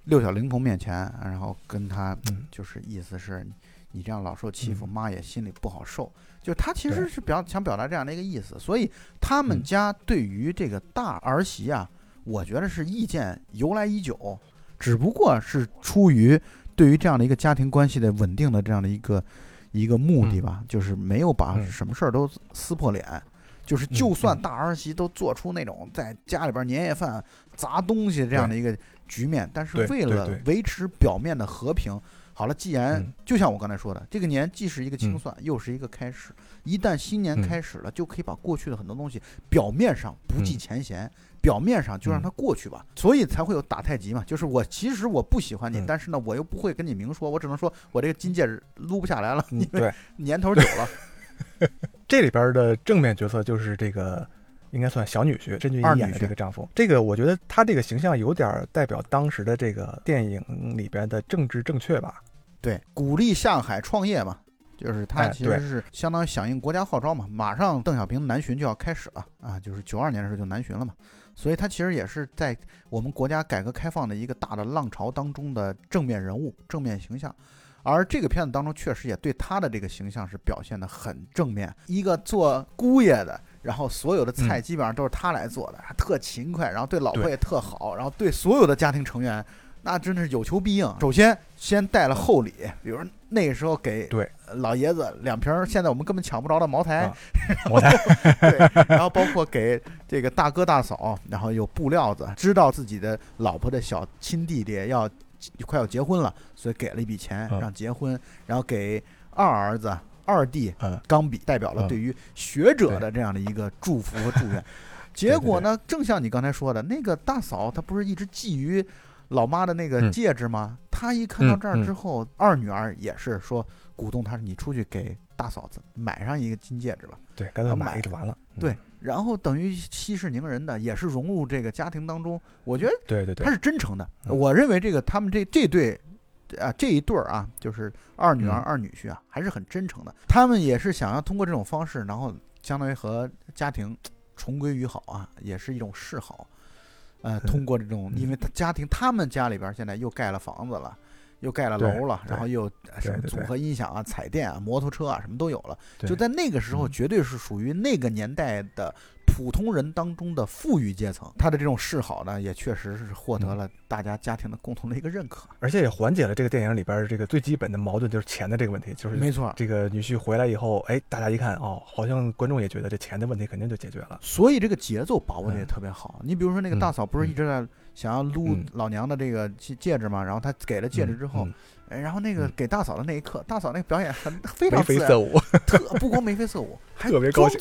六小龄童面前，然后跟他就是意思是，你这样老受欺负，妈也心里不好受。就她其实是表想表达这样的一个意思，所以他们家对于这个大儿媳啊，我觉得是意见由来已久，只不过是出于对于这样的一个家庭关系的稳定的这样的一个。一个目的吧，就是没有把什么事儿都撕破脸，就是就算大儿媳都做出那种在家里边年夜饭砸东西这样的一个局面，但是为了维持表面的和平，好了，既然就像我刚才说的，这个年既是一个清算，又是一个开始，一旦新年开始了，就可以把过去的很多东西表面上不计前嫌。表面上就让它过去吧，所以才会有打太极嘛。就是我其实我不喜欢你，但是呢，我又不会跟你明说，我只能说我这个金戒指撸不下来了，因为年头久了。这里边的正面角色就是这个，应该算小女婿甄俊怡演的这个丈夫。这个我觉得他这个形象有点代表当时的这个电影里边的政治正确吧？对，鼓励下海创业嘛。就是他其实是相当于响应国家号召嘛，马上邓小平南巡就要开始了啊，就是九二年的时候就南巡了嘛，所以他其实也是在我们国家改革开放的一个大的浪潮当中的正面人物、正面形象，而这个片子当中确实也对他的这个形象是表现的很正面，一个做姑爷的，然后所有的菜基本上都是他来做的，还特勤快，然后对老婆也特好，然后对所有的家庭成员。那真的是有求必应。首先，先带了厚礼，比如那个时候给对老爷子两瓶现在我们根本抢不着的茅台，茅台。对，然后包括给这个大哥大嫂，然后有布料子，知道自己的老婆的小亲弟弟要快要结婚了，所以给了一笔钱让结婚。然后给二儿子、二弟钢笔，代表了对于学者的这样的一个祝福和祝愿。结果呢，正像你刚才说的，那个大嫂她不是一直觊觎。老妈的那个戒指吗？他一看到这儿之后，二女儿也是说鼓动他，你出去给大嫂子买上一个金戒指吧。对，干脆买就完了。对，然后等于息事宁人的，也是融入这个家庭当中。我觉得，对对对，他是真诚的。我认为这个他们这这对啊这一对儿啊，就是二女儿二女婿啊，还是很真诚的。他们也是想要通过这种方式，然后相当于和家庭重归于好啊，也是一种示好。呃，通过这种，因为他家庭，他们家里边现在又盖了房子了，又盖了楼了，然后又什么组合音响啊、彩电啊、摩托车啊，什么都有了。就在那个时候，绝对是属于那个年代的。普通人当中的富裕阶层，他的这种示好呢，也确实是获得了大家家庭的共同的一个认可，而且也缓解了这个电影里边这个最基本的矛盾，就是钱的这个问题。就是没错，这个女婿回来以后，哎，大家一看，哦，好像观众也觉得这钱的问题肯定就解决了。所以这个节奏把握的也特别好。你比如说那个大嫂，不是一直在想要撸老娘的这个戒戒指嘛？然后她给了戒指之后，哎，然后那个给大嫂的那一刻，大嫂那个表演很非常眉飞色舞，特不光眉飞色舞，还 特别高兴。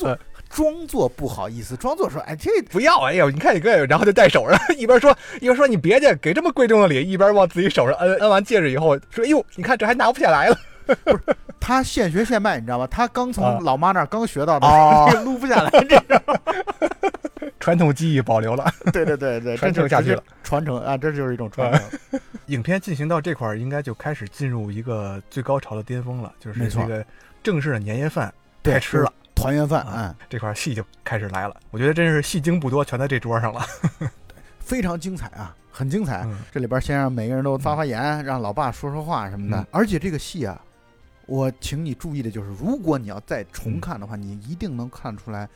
装作不好意思，装作说：“哎，这不要！哎呦，你看你哥，然后就戴手上，一边说一边说你别介，给这么贵重的礼，一边往自己手上摁。摁完戒指以后，说：‘哎呦，你看这还拿不下来了。’不是他现学现卖，你知道吗？他刚从 老妈那儿刚学到的，撸不下来，这种 传统技艺保留了。对对对对，传承下去了，传承啊，这就是一种传承。影片进行到这块儿，应该就开始进入一个最高潮的巅峰了，就是这个正式的年夜饭开吃了，团圆饭啊，这块戏就开始来了。我觉得真是戏精不多，全在这桌上了，非常精彩啊，很精彩。这里边先让每个人都发发言，让老爸说说话什么的。而且这个戏啊，我请你注意的就是，如果你要再重看的话，你一定能看出来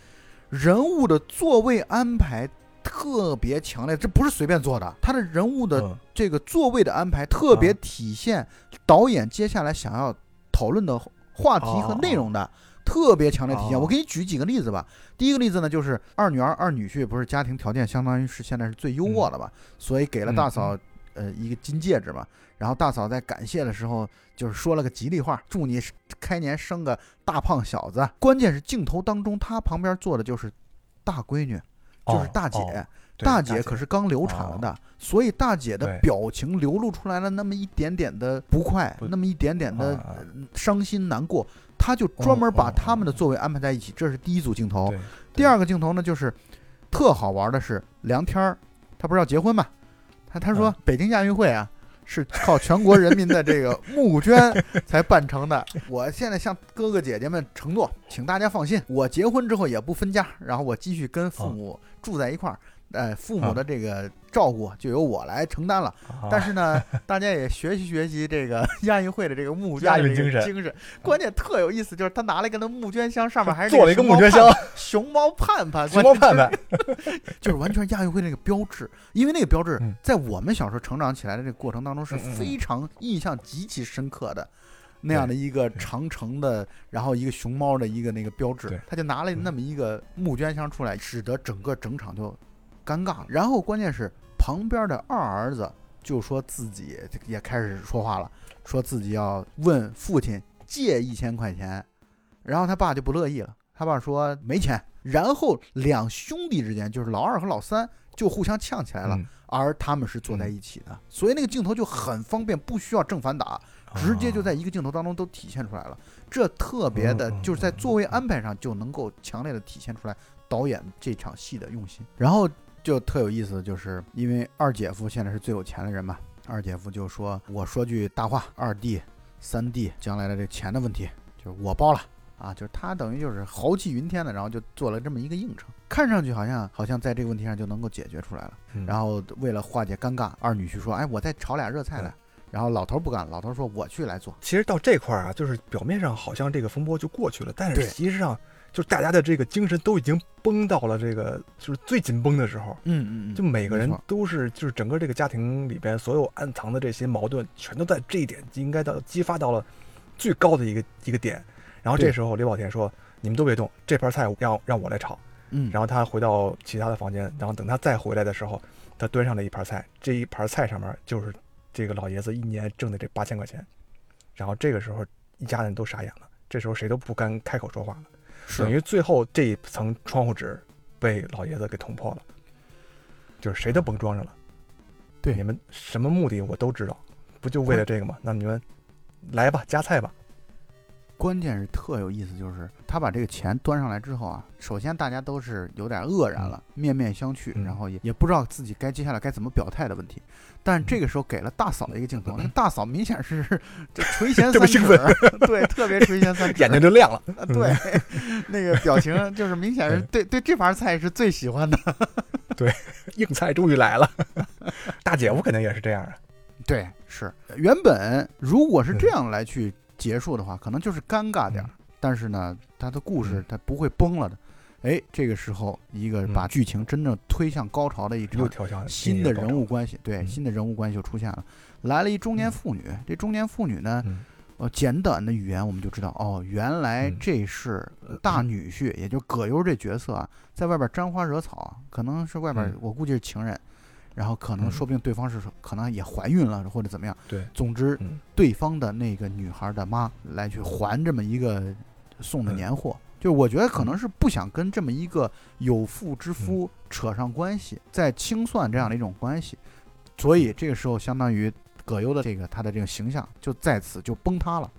人物的座位安排。特别强烈，这不是随便做的。他的人物的这个座位的安排，特别体现导演接下来想要讨论的话题和内容的，特别强烈体现。我给你举几个例子吧。第一个例子呢，就是二女儿二女婿不是家庭条件相当于是现在是最优渥的吧，所以给了大嫂呃一个金戒指嘛。然后大嫂在感谢的时候，就是说了个吉利话，祝你开年生个大胖小子。关键是镜头当中，她旁边坐的就是大闺女。就是大姐，大姐可是刚流产了的，所以大姐的表情流露出来了那么一点点的不快，那么一点点的伤心难过，他就专门把他们的座位安排在一起，这是第一组镜头。第二个镜头呢，就是特好玩的是梁天儿，他不是要结婚嘛？他他说北京亚运会啊。是靠全国人民的这个募捐才办成的。我现在向哥哥姐姐们承诺，请大家放心，我结婚之后也不分家，然后我继续跟父母住在一块儿。呃，父母的这个照顾就由我来承担了。但是呢，大家也学习学习这个 亚运会的这个募捐精神。精神关键特有意思，就是他拿了一个那募捐箱，上面还是做了一个募捐箱，熊猫盼盼，熊猫盼盼，就是完全亚运会那个标志。因为那个标志在我们小时候成长起来的这个过程当中是非常印象极其深刻的，那样的一个长城的，然后一个熊猫的一个那个标志，他就拿了那么一个募捐箱出来，使得整个整场就。尴尬，然后关键是旁边的二儿子就说自己也开始说话了，说自己要问父亲借一千块钱，然后他爸就不乐意了，他爸说没钱，然后两兄弟之间就是老二和老三就互相呛起来了，而他们是坐在一起的，所以那个镜头就很方便，不需要正反打，直接就在一个镜头当中都体现出来了，这特别的就是在座位安排上就能够强烈的体现出来导演这场戏的用心，然后。就特有意思，就是因为二姐夫现在是最有钱的人嘛，二姐夫就说：“我说句大话，二弟、三弟将来的这钱的问题，就是我包了啊！”就是他等于就是豪气云天的，然后就做了这么一个应承，看上去好像好像在这个问题上就能够解决出来了。然后为了化解尴尬，二女婿说：“哎，我再炒俩热菜来。”然后老头不干，老头说：“我去来做。”其实到这块儿啊，就是表面上好像这个风波就过去了，但是实际上。就是大家的这个精神都已经绷到了这个就是最紧绷的时候，嗯嗯，就每个人都是就是整个这个家庭里边所有暗藏的这些矛盾，全都在这一点应该到激发到了最高的一个一个点。然后这时候刘宝田说：“你们都别动，这盘菜让让我来炒。”嗯，然后他回到其他的房间，然后等他再回来的时候，他端上了一盘菜，这一盘菜上面就是这个老爷子一年挣的这八千块钱。然后这个时候一家人都傻眼了，这时候谁都不敢开口说话了。等于最后这一层窗户纸被老爷子给捅破了，就是谁都甭装上了。对，你们什么目的我都知道，不就为了这个吗？那你们来吧，夹菜吧。关键是特有意思，就是他把这个钱端上来之后啊，首先大家都是有点愕然了，面面相觑，然后也也不知道自己该接下来该怎么表态的问题。但这个时候给了大嫂一个镜头，那大嫂明显是这垂涎 三尺，对，特别垂涎三 尺，眼睛就亮了。对，那个表情就是明显是对对这盘菜是最喜欢的。对，硬菜终于来了。大姐夫肯定也是这样啊。对，是原本如果是这样来去。结束的话，可能就是尴尬点儿，但是呢，他的故事他不会崩了的。哎，这个时候一个把剧情真正推向高潮的一场新的人物关系，对，新的人物关系就出现了。来了一中年妇女，这中年妇女呢，呃，简短的语言我们就知道，哦，原来这是大女婿，也就葛优这角色啊，在外边沾花惹草，可能是外边我估计是情人。然后可能说不定对方是可能也怀孕了或者怎么样。对，总之，对方的那个女孩的妈来去还这么一个送的年货，就我觉得可能是不想跟这么一个有妇之夫扯上关系，在清算这样的一种关系，所以这个时候相当于葛优的这个他的这个形象就在此就崩塌了。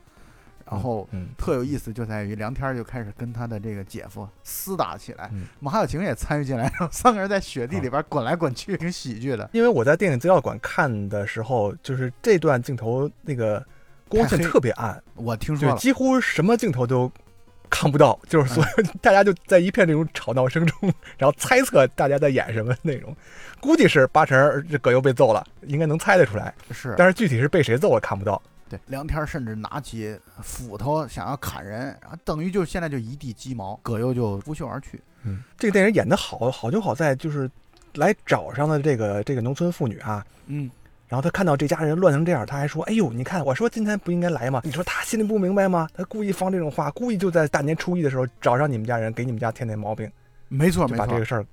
然后特有意思就在于梁天就开始跟他的这个姐夫厮打起来，马小晴也参与进来，然后三个人在雪地里边滚来滚去，挺喜剧的。因为我在电影资料馆看的时候，就是这段镜头那个光线特别暗，我听说几乎什么镜头都看不到，就是所有 大家就在一片这种吵闹声中，然后猜测大家在演什么内容，估计是八成这葛优被揍了，应该能猜得出来，是，但是具体是被谁揍了看不到。对，梁天甚至拿起斧头想要砍人，然后等于就现在就一地鸡毛，葛优就拂袖而去。嗯，这个电影演的好，好就好在就是来找上的这个这个农村妇女啊，嗯，然后他看到这家人乱成这样，他还说：“哎呦，你看，我说今天不应该来吗？你说他心里不明白吗？他故意放这种话，故意就在大年初一的时候找上你们家人，给你们家添点毛病。”没错，没错，把这个事儿。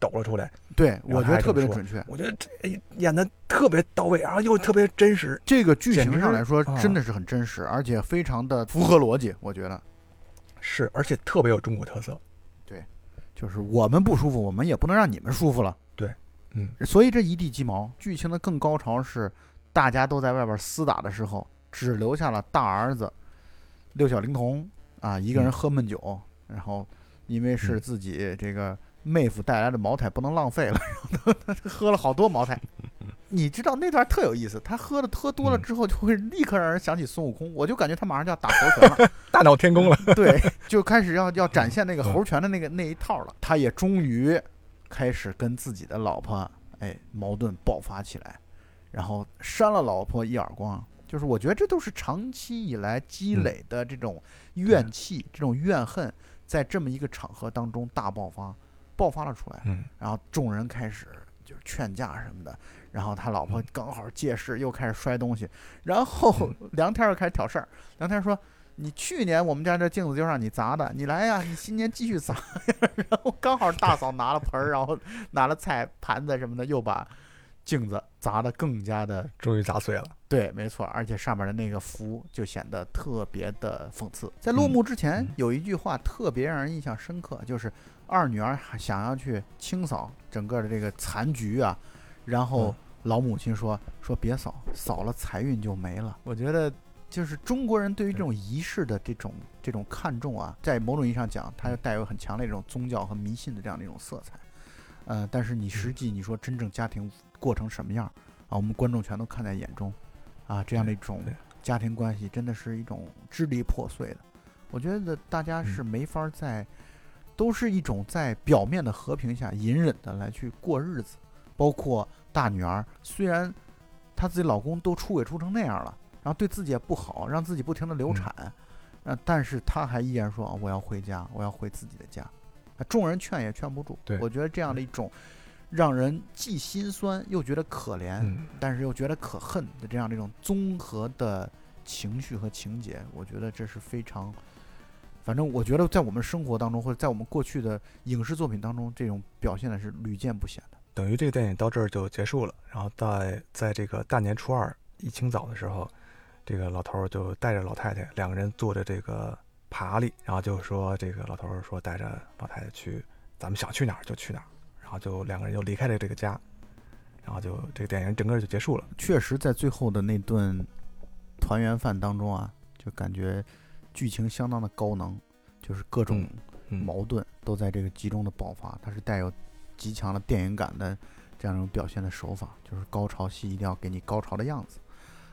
抖了出来，对我觉得特别的准确。我觉得这演的特别到位，然后又特别真实。这个剧情上来说，真的是很真实，而且非常的符合逻辑。我觉得是，而且特别有中国特色。对，就是我们不舒服，我们也不能让你们舒服了。对，嗯。所以这一地鸡毛，剧情的更高潮是，大家都在外边厮打的时候，只留下了大儿子六小龄童啊一个人喝闷酒，然后因为是自己这个。妹夫带来的茅台不能浪费了，然后他喝了好多茅台。你知道那段特有意思，他喝的喝多了之后，就会立刻让人想起孙悟空。我就感觉他马上就要打猴拳了，大闹天宫了。对，就开始要要展现那个猴拳的那个那一套了。他也终于开始跟自己的老婆哎矛盾爆发起来，然后扇了老婆一耳光。就是我觉得这都是长期以来积累的这种怨气、这种怨恨，在这么一个场合当中大爆发。爆发了出来，嗯，然后众人开始就是劝架什么的，然后他老婆刚好借势又开始摔东西，然后 梁天又开始挑事儿。梁天说：“你去年我们家这镜子就让你砸的，你来呀，你今年继续砸。”然后刚好大嫂拿了盆儿，然后拿了菜盘子什么的，又把镜子砸得更加的，终于砸碎了。对，没错，而且上面的那个符就显得特别的讽刺。在落幕之前，有一句话特别让人印象深刻，就是。二女儿还想要去清扫整个的这个残局啊，然后老母亲说说别扫，扫了财运就没了。我觉得就是中国人对于这种仪式的这种这种看重啊，在某种意义上讲，它又带有很强烈这种宗教和迷信的这样的一种色彩。呃，但是你实际你说真正家庭过成什么样啊，我们观众全都看在眼中啊，这样的一种家庭关系真的是一种支离破碎的。我觉得大家是没法在。都是一种在表面的和平下隐忍的来去过日子，包括大女儿，虽然她自己老公都出轨出成那样了，然后对自己也不好，让自己不停的流产，啊，但是她还依然说我要回家，我要回自己的家，众人劝也劝不住。我觉得这样的一种让人既心酸又觉得可怜，但是又觉得可恨的这样的一种综合的情绪和情节，我觉得这是非常。反正我觉得，在我们生活当中，或者在我们过去的影视作品当中，这种表现的是屡见不鲜的。等于这个电影到这儿就结束了。然后在在这个大年初二一清早的时候，这个老头就带着老太太两个人坐着这个爬犁，然后就说这个老头说带着老太太去，咱们想去哪儿就去哪儿。然后就两个人就离开了这个家，然后就这个电影整个就结束了。确实，在最后的那顿团圆饭当中啊，就感觉。剧情相当的高能，就是各种矛盾都在这个集中的爆发，它是带有极强的电影感的这样一种表现的手法，就是高潮戏一定要给你高潮的样子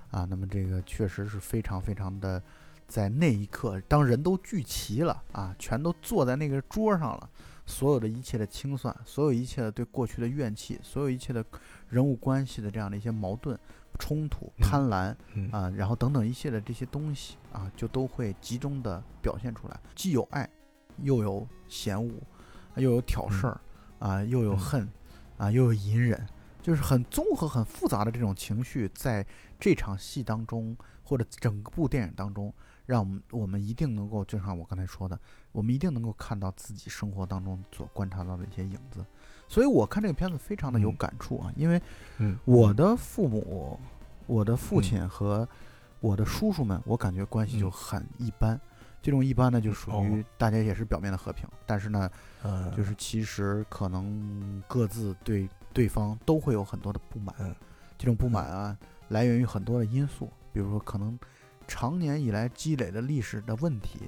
啊。那么这个确实是非常非常的，在那一刻，当人都聚齐了啊，全都坐在那个桌上了，所有的一切的清算，所有一切的对过去的怨气，所有一切的人物关系的这样的一些矛盾。冲突、贪婪啊，然后等等一切的这些东西啊，就都会集中的表现出来，既有爱，又有嫌恶，又有挑事儿啊，又有恨啊，又有隐忍，就是很综合、很复杂的这种情绪，在这场戏当中，或者整部电影当中，让我们我们一定能够，就像我刚才说的，我们一定能够看到自己生活当中所观察到的一些影子。所以我看这个片子非常的有感触啊，因为，我的父母，我的父亲和我的叔叔们，我感觉关系就很一般。这种一般呢，就属于大家也是表面的和平，但是呢，就是其实可能各自对对方都会有很多的不满。这种不满啊，来源于很多的因素，比如说可能常年以来积累的历史的问题，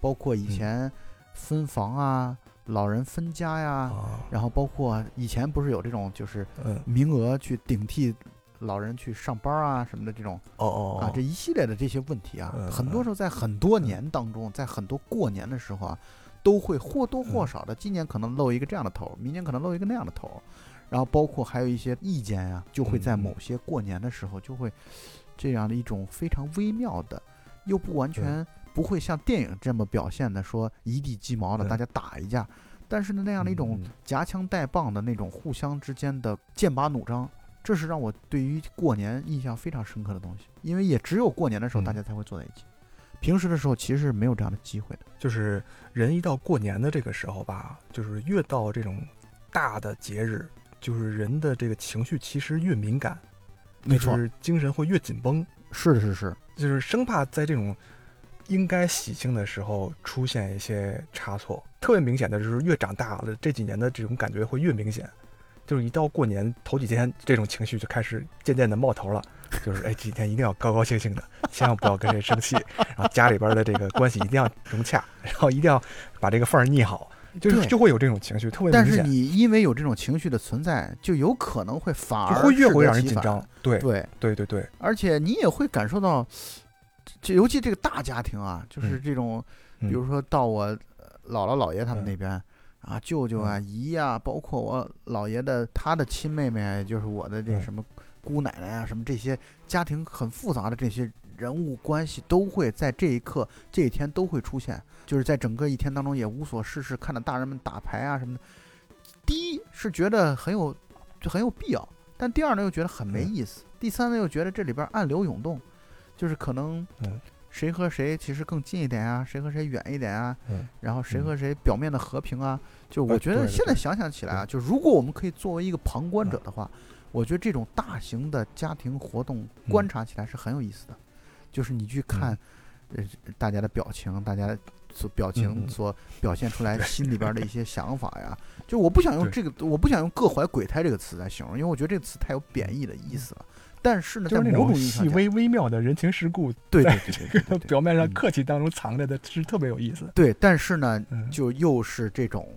包括以前分房啊、老人分家呀，然后包括以前不是有这种就是名额去顶替老人去上班啊什么的这种哦哦啊这一系列的这些问题啊，很多时候在很多年当中，在很多过年的时候啊，都会或多或少的，今年可能露一个这样的头，明年可能露一个那样的头，然后包括还有一些意见呀，就会在某些过年的时候就会。这样的一种非常微妙的，又不完全不会像电影这么表现的，说一地鸡毛的大家打一架，但是呢，那样的一种夹枪带棒的那种互相之间的剑拔弩张，这是让我对于过年印象非常深刻的东西。因为也只有过年的时候大家才会坐在一起，平时的时候其实是没有这样的机会的。就是人一到过年的这个时候吧，就是越到这种大的节日，就是人的这个情绪其实越敏感。没错，精神会越紧绷。是是是，就是生怕在这种应该喜庆的时候出现一些差错。特别明显的就是越长大了，这几年的这种感觉会越明显。就是一到过年头几天，这种情绪就开始渐渐的冒头了。就是哎，几天一定要高高兴兴的，千万不要跟谁生气，然后家里边的这个关系一定要融洽，然后一定要把这个缝儿腻好。就是就会有这种情绪，特别明显但是你因为有这种情绪的存在，就有可能会反而会越会让人紧张。对对对对对，而且你也会感受到，这尤其这个大家庭啊，就是这种，比如说到我姥姥姥爷他们那边啊，舅舅啊、姨啊，包括我姥爷的他的亲妹妹，就是我的这什么姑奶奶啊，什么这些家庭很复杂的这些。人物关系都会在这一刻、这一天都会出现，就是在整个一天当中也无所事事，看着大人们打牌啊什么的。第一是觉得很有，就很有必要；但第二呢又觉得很没意思；第三呢又觉得这里边暗流涌动，就是可能谁和谁其实更近一点啊，谁和谁远一点啊，然后谁和谁表面的和平啊，就我觉得现在想想起来啊，就如果我们可以作为一个旁观者的话，我觉得这种大型的家庭活动观察起来是很有意思的。就是你去看，呃，大家的表情，大家所表情所表现出来 心里边的一些想法呀。就我不想用这个，我不想用“各怀鬼胎”这个词来形容，因为我觉得这个词太有贬义的意思了。但是呢，在某种意义上，细微微妙的人情世故，对对对对，表面上客气当中藏着的是特别有意思。对，但是呢，就又是这种，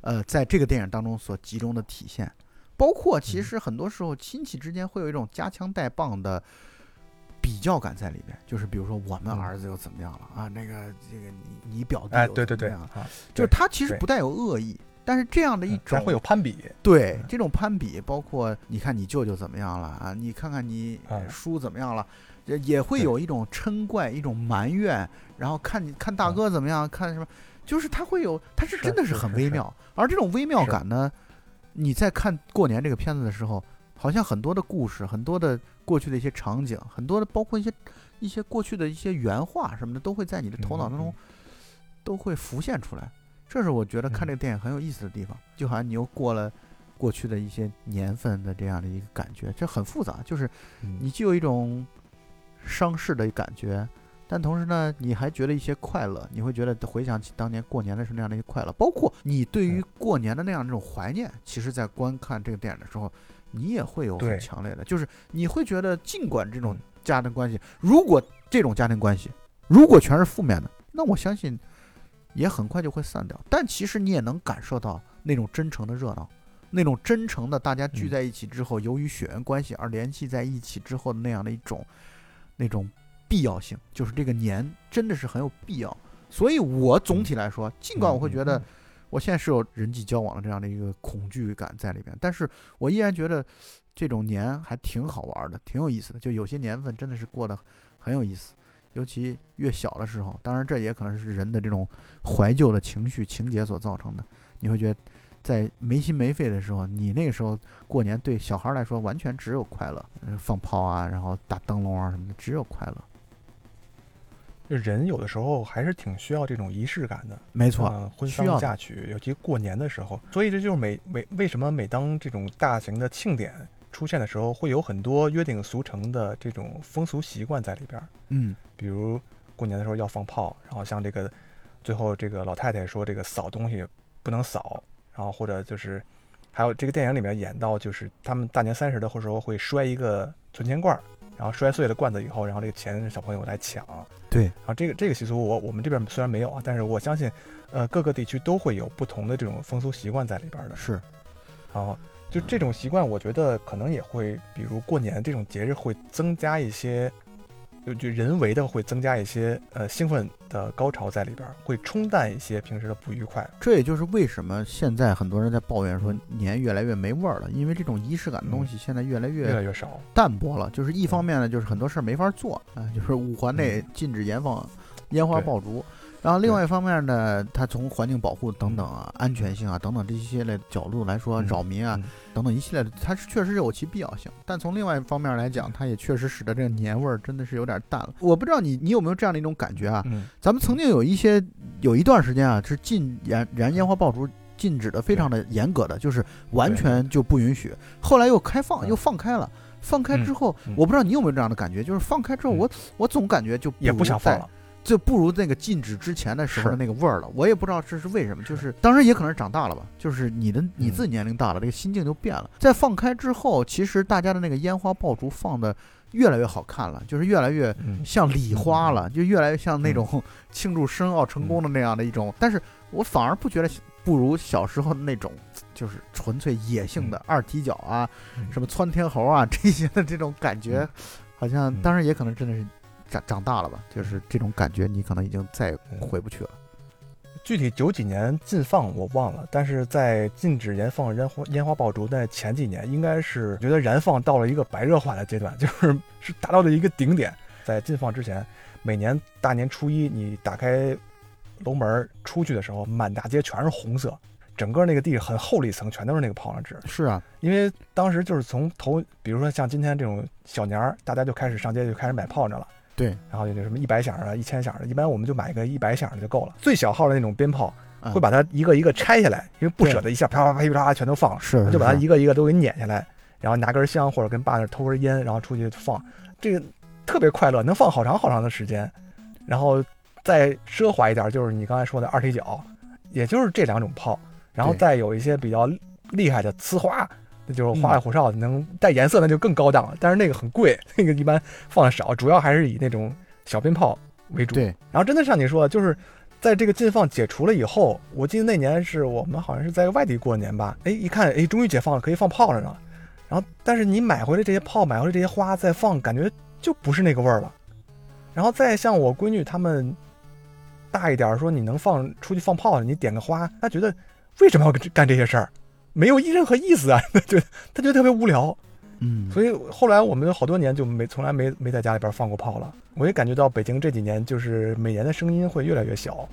呃，在这个电影当中所集中的体现，包括其实很多时候亲戚之间会有一种夹枪带棒的。比较感在里面，就是比如说我们儿子又怎么样了啊？那个这个你你表弟哎，对对对，就是他其实不带有恶意，但是这样的一种会有攀比，对这种攀比，包括你看你舅舅怎么样了啊？你看看你叔怎么样了，也会有一种嗔怪，一种埋怨，然后看你看大哥怎么样，看什么，就是他会有，他是真的是很微妙，而这种微妙感呢，你在看过年这个片子的时候。好像很多的故事，很多的过去的一些场景，很多的包括一些一些过去的一些原话什么的，都会在你的头脑当中都会浮现出来。这是我觉得看这个电影很有意思的地方，就好像你又过了过去的一些年份的这样的一个感觉，这很复杂，就是你既有一种伤逝的感觉，但同时呢，你还觉得一些快乐，你会觉得回想起当年过年的时候那样的一些快乐，包括你对于过年的那样这种怀念，其实在观看这个电影的时候。你也会有很强烈的，就是你会觉得，尽管这种家庭关系，如果这种家庭关系如果全是负面的，那我相信也很快就会散掉。但其实你也能感受到那种真诚的热闹，那种真诚的大家聚在一起之后，由于血缘关系而联系在一起之后的那样的一种那种必要性，就是这个年真的是很有必要。所以我总体来说，尽管我会觉得。我现在是有人际交往的这样的一个恐惧感在里边，但是我依然觉得这种年还挺好玩的，挺有意思的。就有些年份真的是过得很有意思，尤其越小的时候。当然，这也可能是人的这种怀旧的情绪情节所造成的。你会觉得在没心没肺的时候，你那个时候过年对小孩来说完全只有快乐，放炮啊，然后打灯笼啊什么的，只有快乐。人有的时候还是挺需要这种仪式感的，没错，婚丧嫁娶，尤其过年的时候。所以这就是每每为什么每当这种大型的庆典出现的时候，会有很多约定俗成的这种风俗习惯在里边。嗯，比如过年的时候要放炮，然后像这个最后这个老太太说这个扫东西不能扫，然后或者就是还有这个电影里面演到就是他们大年三十的时候会摔一个存钱罐，然后摔碎了罐子以后，然后这个钱小朋友来抢。对，然后这个这个习俗我我们这边虽然没有啊，但是我相信，呃，各个地区都会有不同的这种风俗习惯在里边的。是，然后就这种习惯，我觉得可能也会，比如过年这种节日会增加一些。就就人为的会增加一些呃兴奋的高潮在里边，会冲淡一些平时的不愉快。这也就是为什么现在很多人在抱怨说年越来越没味儿了，因为这种仪式感的东西现在越来越越来越少，淡薄了。就是一方面呢，就是很多事儿没法做啊，就是五环内禁止燃放烟花爆竹。然后另外一方面呢，它从环境保护等等啊、安全性啊等等这些类角度来说，扰民啊等等一系列的，它是确实有其必要性。但从另外一方面来讲，它也确实使得这个年味儿真的是有点淡了。我不知道你你有没有这样的一种感觉啊？咱们曾经有一些有一段时间啊，是禁燃燃烟花爆竹，禁止的非常的严格的，就是完全就不允许。后来又开放，又放开了。放开之后，我不知道你有没有这样的感觉，就是放开之后，我我总感觉就也不想放了。就不如那个禁止之前的时候的那个味儿了。我也不知道这是为什么，就是当然也可能是长大了吧。就是你的你自己年龄大了，这个心境就变了。在放开之后，其实大家的那个烟花爆竹放的越来越好看了，就是越来越像礼花了，就越来越像那种庆祝申奥成功的那样的一种。但是我反而不觉得不如小时候的那种，就是纯粹野性的二踢脚啊，什么窜天猴啊这些的这种感觉，好像当然也可能真的是。长长大了吧，就是这种感觉，你可能已经再也回不去了。具体九几年禁放我忘了，但是在禁止燃放烟花烟花爆竹在前几年，应该是觉得燃放到了一个白热化的阶段，就是是达到了一个顶点。在禁放之前，每年大年初一你打开楼门出去的时候，满大街全是红色，整个那个地很厚的一层全都是那个炮仗纸。是啊，因为当时就是从头，比如说像今天这种小年儿，大家就开始上街就开始买炮仗了。对，然后有那什么一百响啊、一千响的，一般我们就买个一百响的就够了。最小号的那种鞭炮，会把它一个一个拆下来，因为不舍得一下啪啪啪噼啪全都放了，是，就把它一个一个都给碾下来，然后拿根香或者跟爸那偷根烟，然后出去放，这个特别快乐，能放好长好长的时间。然后再奢华一点，就是你刚才说的二踢脚，也就是这两种炮，然后再有一些比较厉害的呲花。那就是花里胡哨的，能带颜色那就更高档了。但是那个很贵，那个一般放的少，主要还是以那种小鞭炮为主。对。然后真的像你说的，就是在这个禁放解除了以后，我记得那年是我们好像是在外地过年吧。哎，一看，哎，终于解放了，可以放炮了呢。然后，但是你买回来这些炮，买回来这些花再放，感觉就不是那个味儿了。然后再像我闺女他们大一点，说你能放出去放炮，你点个花，她觉得为什么要干这些事儿？没有任何意思啊，他觉得他觉得特别无聊，嗯，所以后来我们好多年就没从来没没在家里边放过炮了。我也感觉到北京这几年就是每年的声音会越来越小，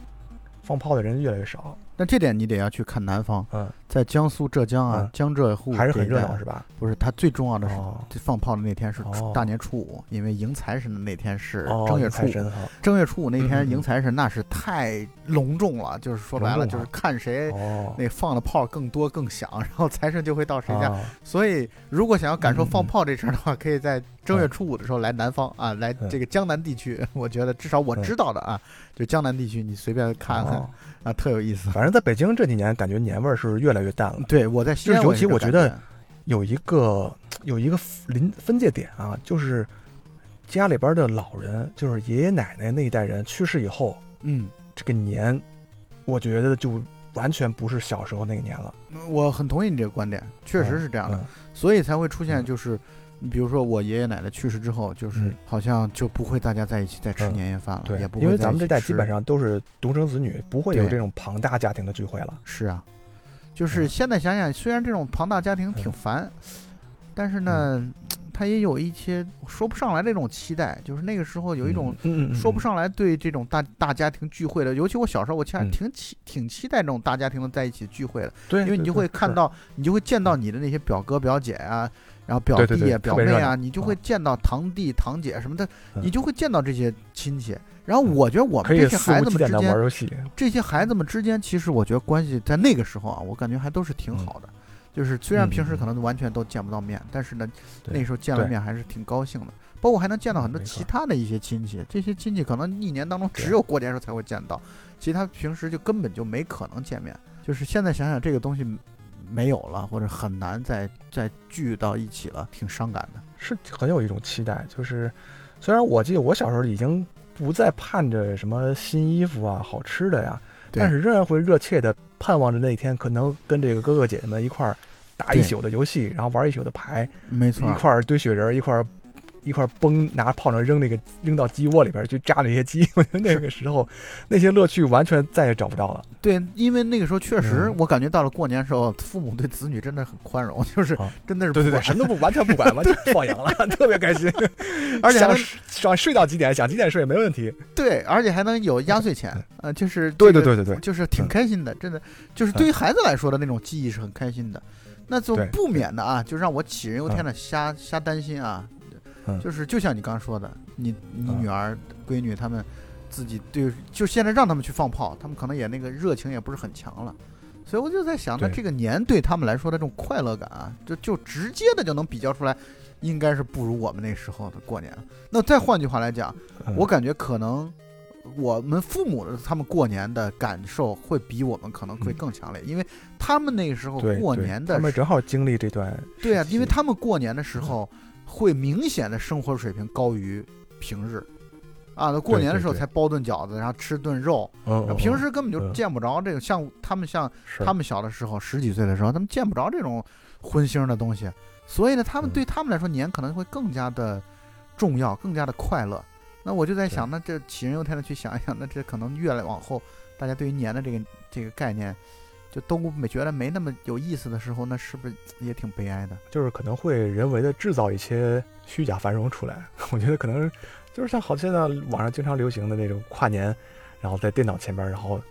放炮的人越来越少。那这点你得要去看南方，嗯，在江苏、浙江啊，江浙沪还是很热闹，是吧？不是，它最重要的是放炮的那天是大年初五，因为迎财神的那天是正月初五。正月初五那天迎财神那是太隆重了，就是说白了就是看谁那放的炮更多更响，然后财神就会到谁家。所以如果想要感受放炮这事儿的话，可以在正月初五的时候来南方啊，来这个江南地区。我觉得至少我知道的啊，就江南地区，你随便看看。啊，特有意思。反正在北京这几年，感觉年味儿是越来越淡了。对，我在西安，尤其我觉得有一个有一个临分界点啊，就是家里边的老人，就是爷爷奶奶那一代人去世以后，嗯，这个年，我觉得就完全不是小时候那个年了。我很同意你这个观点，确实是这样的，所以才会出现就是。你比如说，我爷爷奶奶去世之后，就是好像就不会大家在一起再吃年夜饭了，对，也不会。因为咱们这代基本上都是独生子女，不会有这种庞大家庭的聚会了。是啊，就是现在想想，虽然这种庞大家庭挺烦，但是呢，他也有一些说不上来那种期待。就是那个时候有一种说不上来对这种大大家庭聚会的，尤其我小时候，我其实挺期挺期待这种大家庭的在一起聚会的。对，因为你就会看到，你就会见到你的那些表哥表姐啊。然后表弟啊、表妹啊，你就会见到堂弟堂姐什么的，你就会见到这些亲戚。然后我觉得我们这些孩子们之间，这些孩子们之间，其实我觉得关系在那个时候啊，我感觉还都是挺好的。就是虽然平时可能完全都见不到面，但是呢，那时候见了面还是挺高兴的。包括还能见到很多其他的一些亲戚，这些亲戚可能一年当中只有过年时候才会见到，其他平时就根本就没可能见面。就是现在想想这个东西。没有了，或者很难再再聚到一起了，挺伤感的。是很有一种期待，就是虽然我记得我小时候已经不再盼着什么新衣服啊、好吃的呀，但是仍然会热切的盼望着那一天可能跟这个哥哥姐姐们一块儿打一宿的游戏，然后玩一宿的牌，没错，一块儿堆雪人，一块儿。一块崩拿炮仗扔那个扔到鸡窝里边去扎那些鸡，我觉得那个时候那些乐趣完全再也找不到了。对，因为那个时候确实，我感觉到了过年时候，父母对子女真的很宽容，就是真的是对对对，什么都不完全不管，完全 放羊了，特别开心，而且想想睡到几点，想几点睡没问题。对，而且还能有压岁钱，呃，就是对对对对对，就是挺开心的，真的。就是对于孩子来说的那种记忆是很开心的，那就不免的啊，就让我杞人忧天的瞎瞎担心啊。就是就像你刚刚说的，你你女儿、闺女他们自己对，就现在让他们去放炮，他们可能也那个热情也不是很强了，所以我就在想，那这个年对他们来说的这种快乐感啊，就就直接的就能比较出来，应该是不如我们那时候的过年。那再换句话来讲，我感觉可能我们父母的他们过年的感受会比我们可能会更强烈，因为他们那个时候过年的，他们正好经历这段，对啊，因为他们过年的时候。会明显的生活水平高于平日，啊，那过年的时候才包顿饺子，然后吃顿肉，平时根本就见不着这个。像他们像他们小的时候，十几岁的时候，他们见不着这种荤腥的东西，所以呢，他们对他们来说年可能会更加的重要，更加的快乐。那我就在想，那这杞人忧天的去想一想，那这可能越来往后，大家对于年的这个这个概念。就都没觉得没那么有意思的时候，那是不是也挺悲哀的？就是可能会人为的制造一些虚假繁荣出来。我觉得可能就是像好现在网上经常流行的那种跨年，然后在电脑前边，然后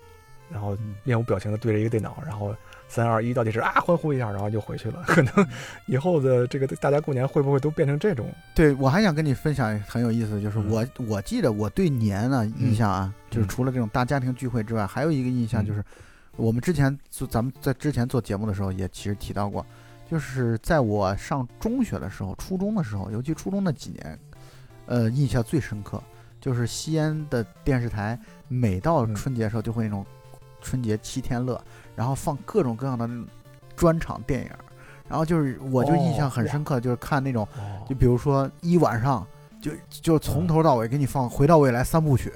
然后面无表情的对着一个电脑，然后三二一倒计时啊，欢呼一下，然后就回去了。可能以后的这个大家过年会不会都变成这种？对我还想跟你分享很有意思，就是我我记得我对年呢印象啊，就是除了这种大家庭聚会之外，还有一个印象就是。我们之前做咱们在之前做节目的时候也其实提到过，就是在我上中学的时候，初中的时候，尤其初中那几年，呃，印象最深刻就是西安的电视台每到春节的时候就会那种春节七天乐，然后放各种各样的专场电影，然后就是我就印象很深刻，就是看那种，就比如说一晚上就就从头到尾给你放《回到未来》三部曲。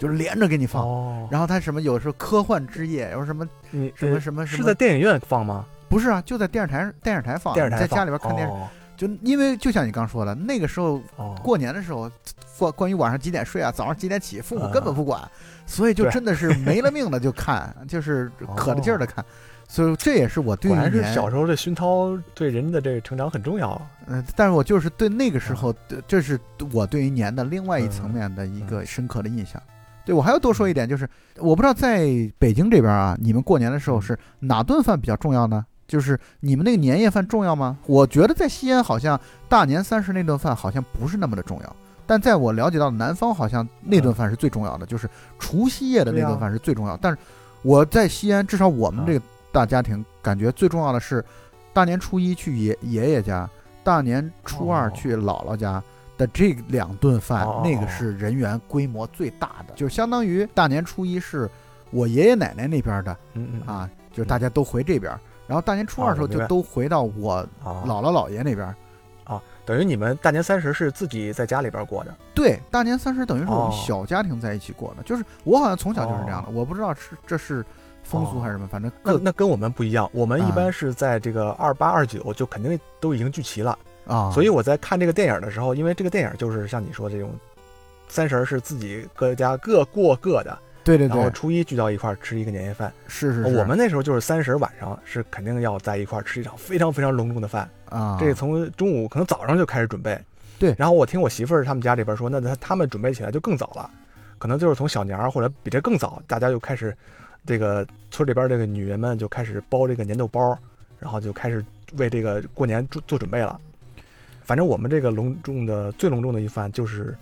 就是连着给你放，然后它什么有时候科幻之夜，有什么什么什么是在电影院放吗？不是啊，就在电视台电视台放，在家里边看电视。就因为就像你刚说的，那个时候过年的时候，关关于晚上几点睡啊，早上几点起，父母根本不管，所以就真的是没了命的就看，就是可着劲儿的看。所以这也是我对还是小时候的熏陶对人的这个成长很重要。嗯，但是我就是对那个时候，这是我对于年的另外一层面的一个深刻的印象。对，我还要多说一点，就是我不知道在北京这边啊，你们过年的时候是哪顿饭比较重要呢？就是你们那个年夜饭重要吗？我觉得在西安好像大年三十那顿饭好像不是那么的重要，但在我了解到南方好像那顿饭是最重要的，就是除夕夜的那顿饭是最重要。但是我在西安，至少我们这个大家庭感觉最重要的是大年初一去爷爷爷家，大年初二去姥姥家。的这两顿饭，那个是人员规模最大的，就相当于大年初一是我爷爷奶奶那边的，嗯嗯啊，就大家都回这边，然后大年初二的时候就都回到我姥姥姥爷那边，啊，等于你们大年三十是自己在家里边过的？对，大年三十等于是我们小家庭在一起过的，就是我好像从小就是这样的，我不知道是这是风俗还是什么，反正那那跟我们不一样，我们一般是在这个二八二九就肯定都已经聚齐了。啊，所以我在看这个电影的时候，因为这个电影就是像你说这种，三十是自己各家各过各的，对对对，然后初一聚到一块儿吃一个年夜饭，是是，我们那时候就是三十晚上是肯定要在一块儿吃一场非常非常隆重的饭。啊，这从中午可能早上就开始准备，对，然后我听我媳妇儿他们家里边说，那他他们准备起来就更早了，可能就是从小年儿或者比这更早，大家就开始这个村里边这个女人们就开始包这个粘豆包，然后就开始为这个过年做做准备了。反正我们这个隆重的最隆重的一番就是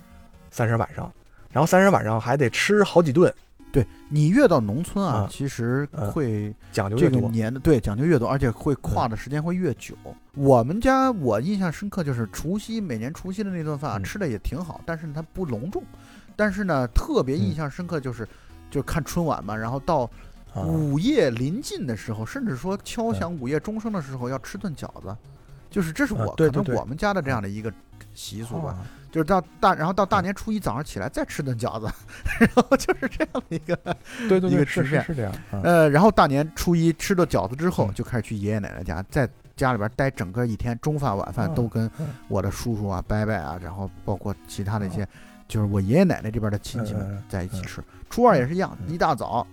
三十晚上，然后三十晚上还得吃好几顿。对你越到农村啊，其实会讲究这个年的对讲究越多，而且会跨的时间会越久。我们家我印象深刻就是除夕每年除夕的那顿饭啊吃的也挺好，但是它不隆重。但是呢，特别印象深刻就是就看春晚嘛，然后到午夜临近的时候，甚至说敲响午夜钟声的时候，要吃顿饺子，就是这是我可能我们家的这样的一个习俗吧。就是到大，然后到大年初一早上起来再吃顿饺子，然后就是这样的一个对对一个是是这样。呃，然后大年初一吃了饺子之后，就开始去爷爷奶奶家，在家里边待整个一天，中饭晚饭都跟我的叔叔啊、伯伯啊，然后包括其他的一些，就是我爷爷奶奶这边的亲戚们在一起吃。初二也是一样，一大早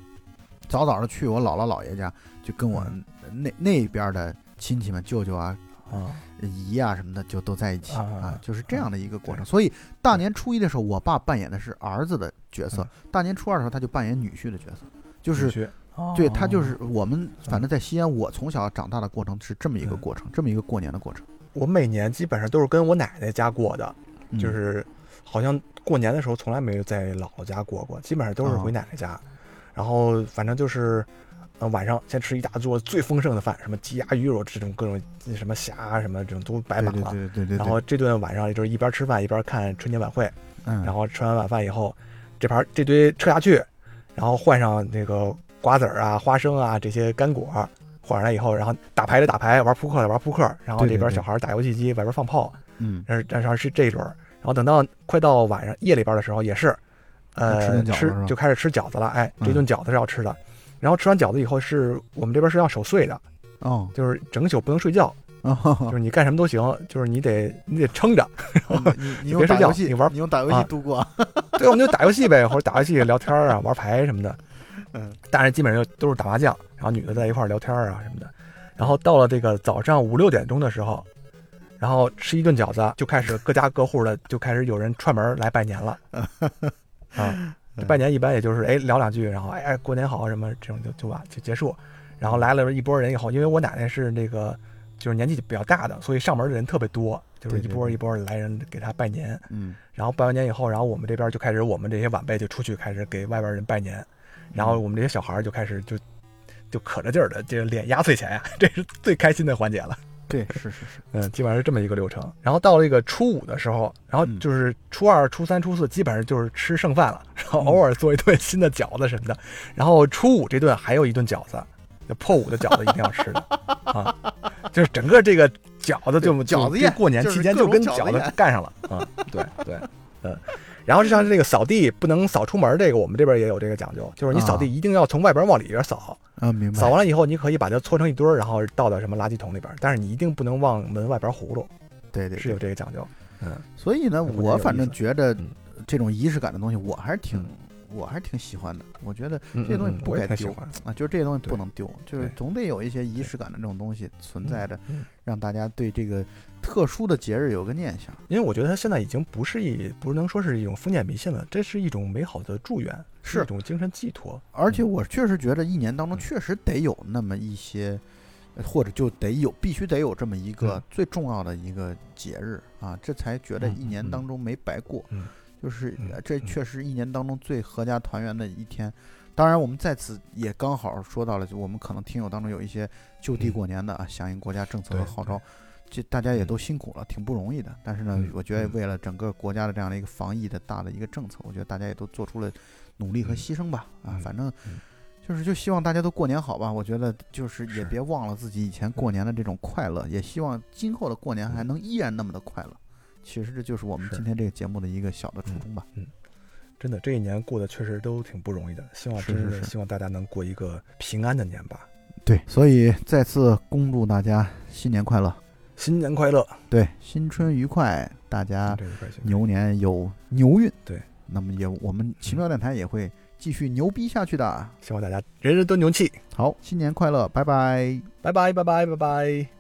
早早的去我姥姥姥爷家，就跟我那那边的亲戚们、舅舅啊。啊，姨啊什么的就都在一起啊，就是这样的一个过程。所以大年初一的时候，我爸扮演的是儿子的角色；大年初二的时候，他就扮演女婿的角色。就是，对他就是我们反正在西安，我从小长大的过程是这么一个过程，这么一个过年的过程。我每年基本上都是跟我奶奶家过的，就是好像过年的时候从来没有在姥姥家过过，基本上都是回奶奶家。然后反正就是。呃，晚上先吃一大桌最丰盛的饭，什么鸡鸭鱼肉这种各种什么虾什么这种都摆满了。对对对对。然后这顿晚上就是一边吃饭一边看春节晚会。嗯。然后吃完晚饭以后，这盘这堆撤下去，然后换上那个瓜子儿啊、花生啊这些干果，换上来以后，然后打牌的打牌，玩扑克的玩扑克，然后这边小孩打游戏机，外边放炮。嗯。然后然后是这一轮，然后等到快到晚上夜里边的时候，也是，呃，吃就开始吃饺子了。哎，这顿饺子是要吃的。然后吃完饺子以后，是我们这边是要守岁的，哦，就是整宿不能睡觉，就是你干什么都行，就是你得你得撑着，你你别睡觉，你玩你用打游戏度过，对，我们就打游戏呗，或者打游戏聊天啊，玩牌什么的，嗯，大人基本上就都是打麻将，然后女的在一块聊天啊什么的，然后到了这个早上五六点钟的时候，然后吃一顿饺子，就开始各家各户的就开始有人串门来拜年了，啊。拜年一般也就是哎聊两句，然后哎哎过年好什么这种就就完就结束，然后来了一波人以后，因为我奶奶是那个就是年纪比较大的，所以上门的人特别多，就是一波一波来人给她拜年。嗯，然后拜完年以后，然后我们这边就开始我们这些晚辈就出去开始给外边人拜年，然后我们这些小孩就开始就就可着劲儿的这个敛压岁钱呀，这是最开心的环节了。对，是是是，嗯，基本上是这么一个流程。然后到了这个初五的时候，然后就是初二、初三、初四，基本上就是吃剩饭了，然后偶尔做一顿新的饺子什么的。然后初五这顿还有一顿饺子，破五的饺子一定要吃的 啊，就是整个这个饺子就饺子宴，过年期间就跟饺子干上了啊。对对，嗯。然后就像这个扫地不能扫出门，这个我们这边也有这个讲究，就是你扫地一定要从外边往里边扫。啊，明白。扫完了以后，你可以把它搓成一堆儿，然后倒到什么垃圾桶里边，但是你一定不能往门外边葫芦。对对，是有这个讲究。嗯，所以呢，我反正觉得这种仪式感的东西，我还是挺，我还是挺喜欢的。我觉得这些东西不该丢啊，就是这些东西不能丢，就是总得有一些仪式感的这种东西存在着，让大家对这个。特殊的节日有个念想，因为我觉得它现在已经不是一，不能说是一种封建迷信了，这是一种美好的祝愿，是一种精神寄托。而且我确实觉得一年当中确实得有那么一些，或者就得有，必须得有这么一个最重要的一个节日啊，这才觉得一年当中没白过。就是这确实一年当中最合家团圆的一天。当然，我们在此也刚好说到了，就我们可能听友当中有一些就地过年的啊，响应国家政策和号召。这大家也都辛苦了，挺不容易的。但是呢，我觉得为了整个国家的这样的一个防疫的大的一个政策，我觉得大家也都做出了努力和牺牲吧。啊，反正就是就希望大家都过年好吧。我觉得就是也别忘了自己以前过年的这种快乐，也希望今后的过年还能依然那么的快乐。其实这就是我们今天这个节目的一个小的初衷吧。嗯，真的这一年过得确实都挺不容易的。希望真是希望大家能过一个平安的年吧。对，所以再次恭祝大家新年快乐。新年快乐，对，新春愉快，大家牛年有牛运，对，那么也我们奇妙电台也会继续牛逼下去的，希望大家人人都牛气。好，新年快乐，拜拜，拜拜，拜拜，拜拜。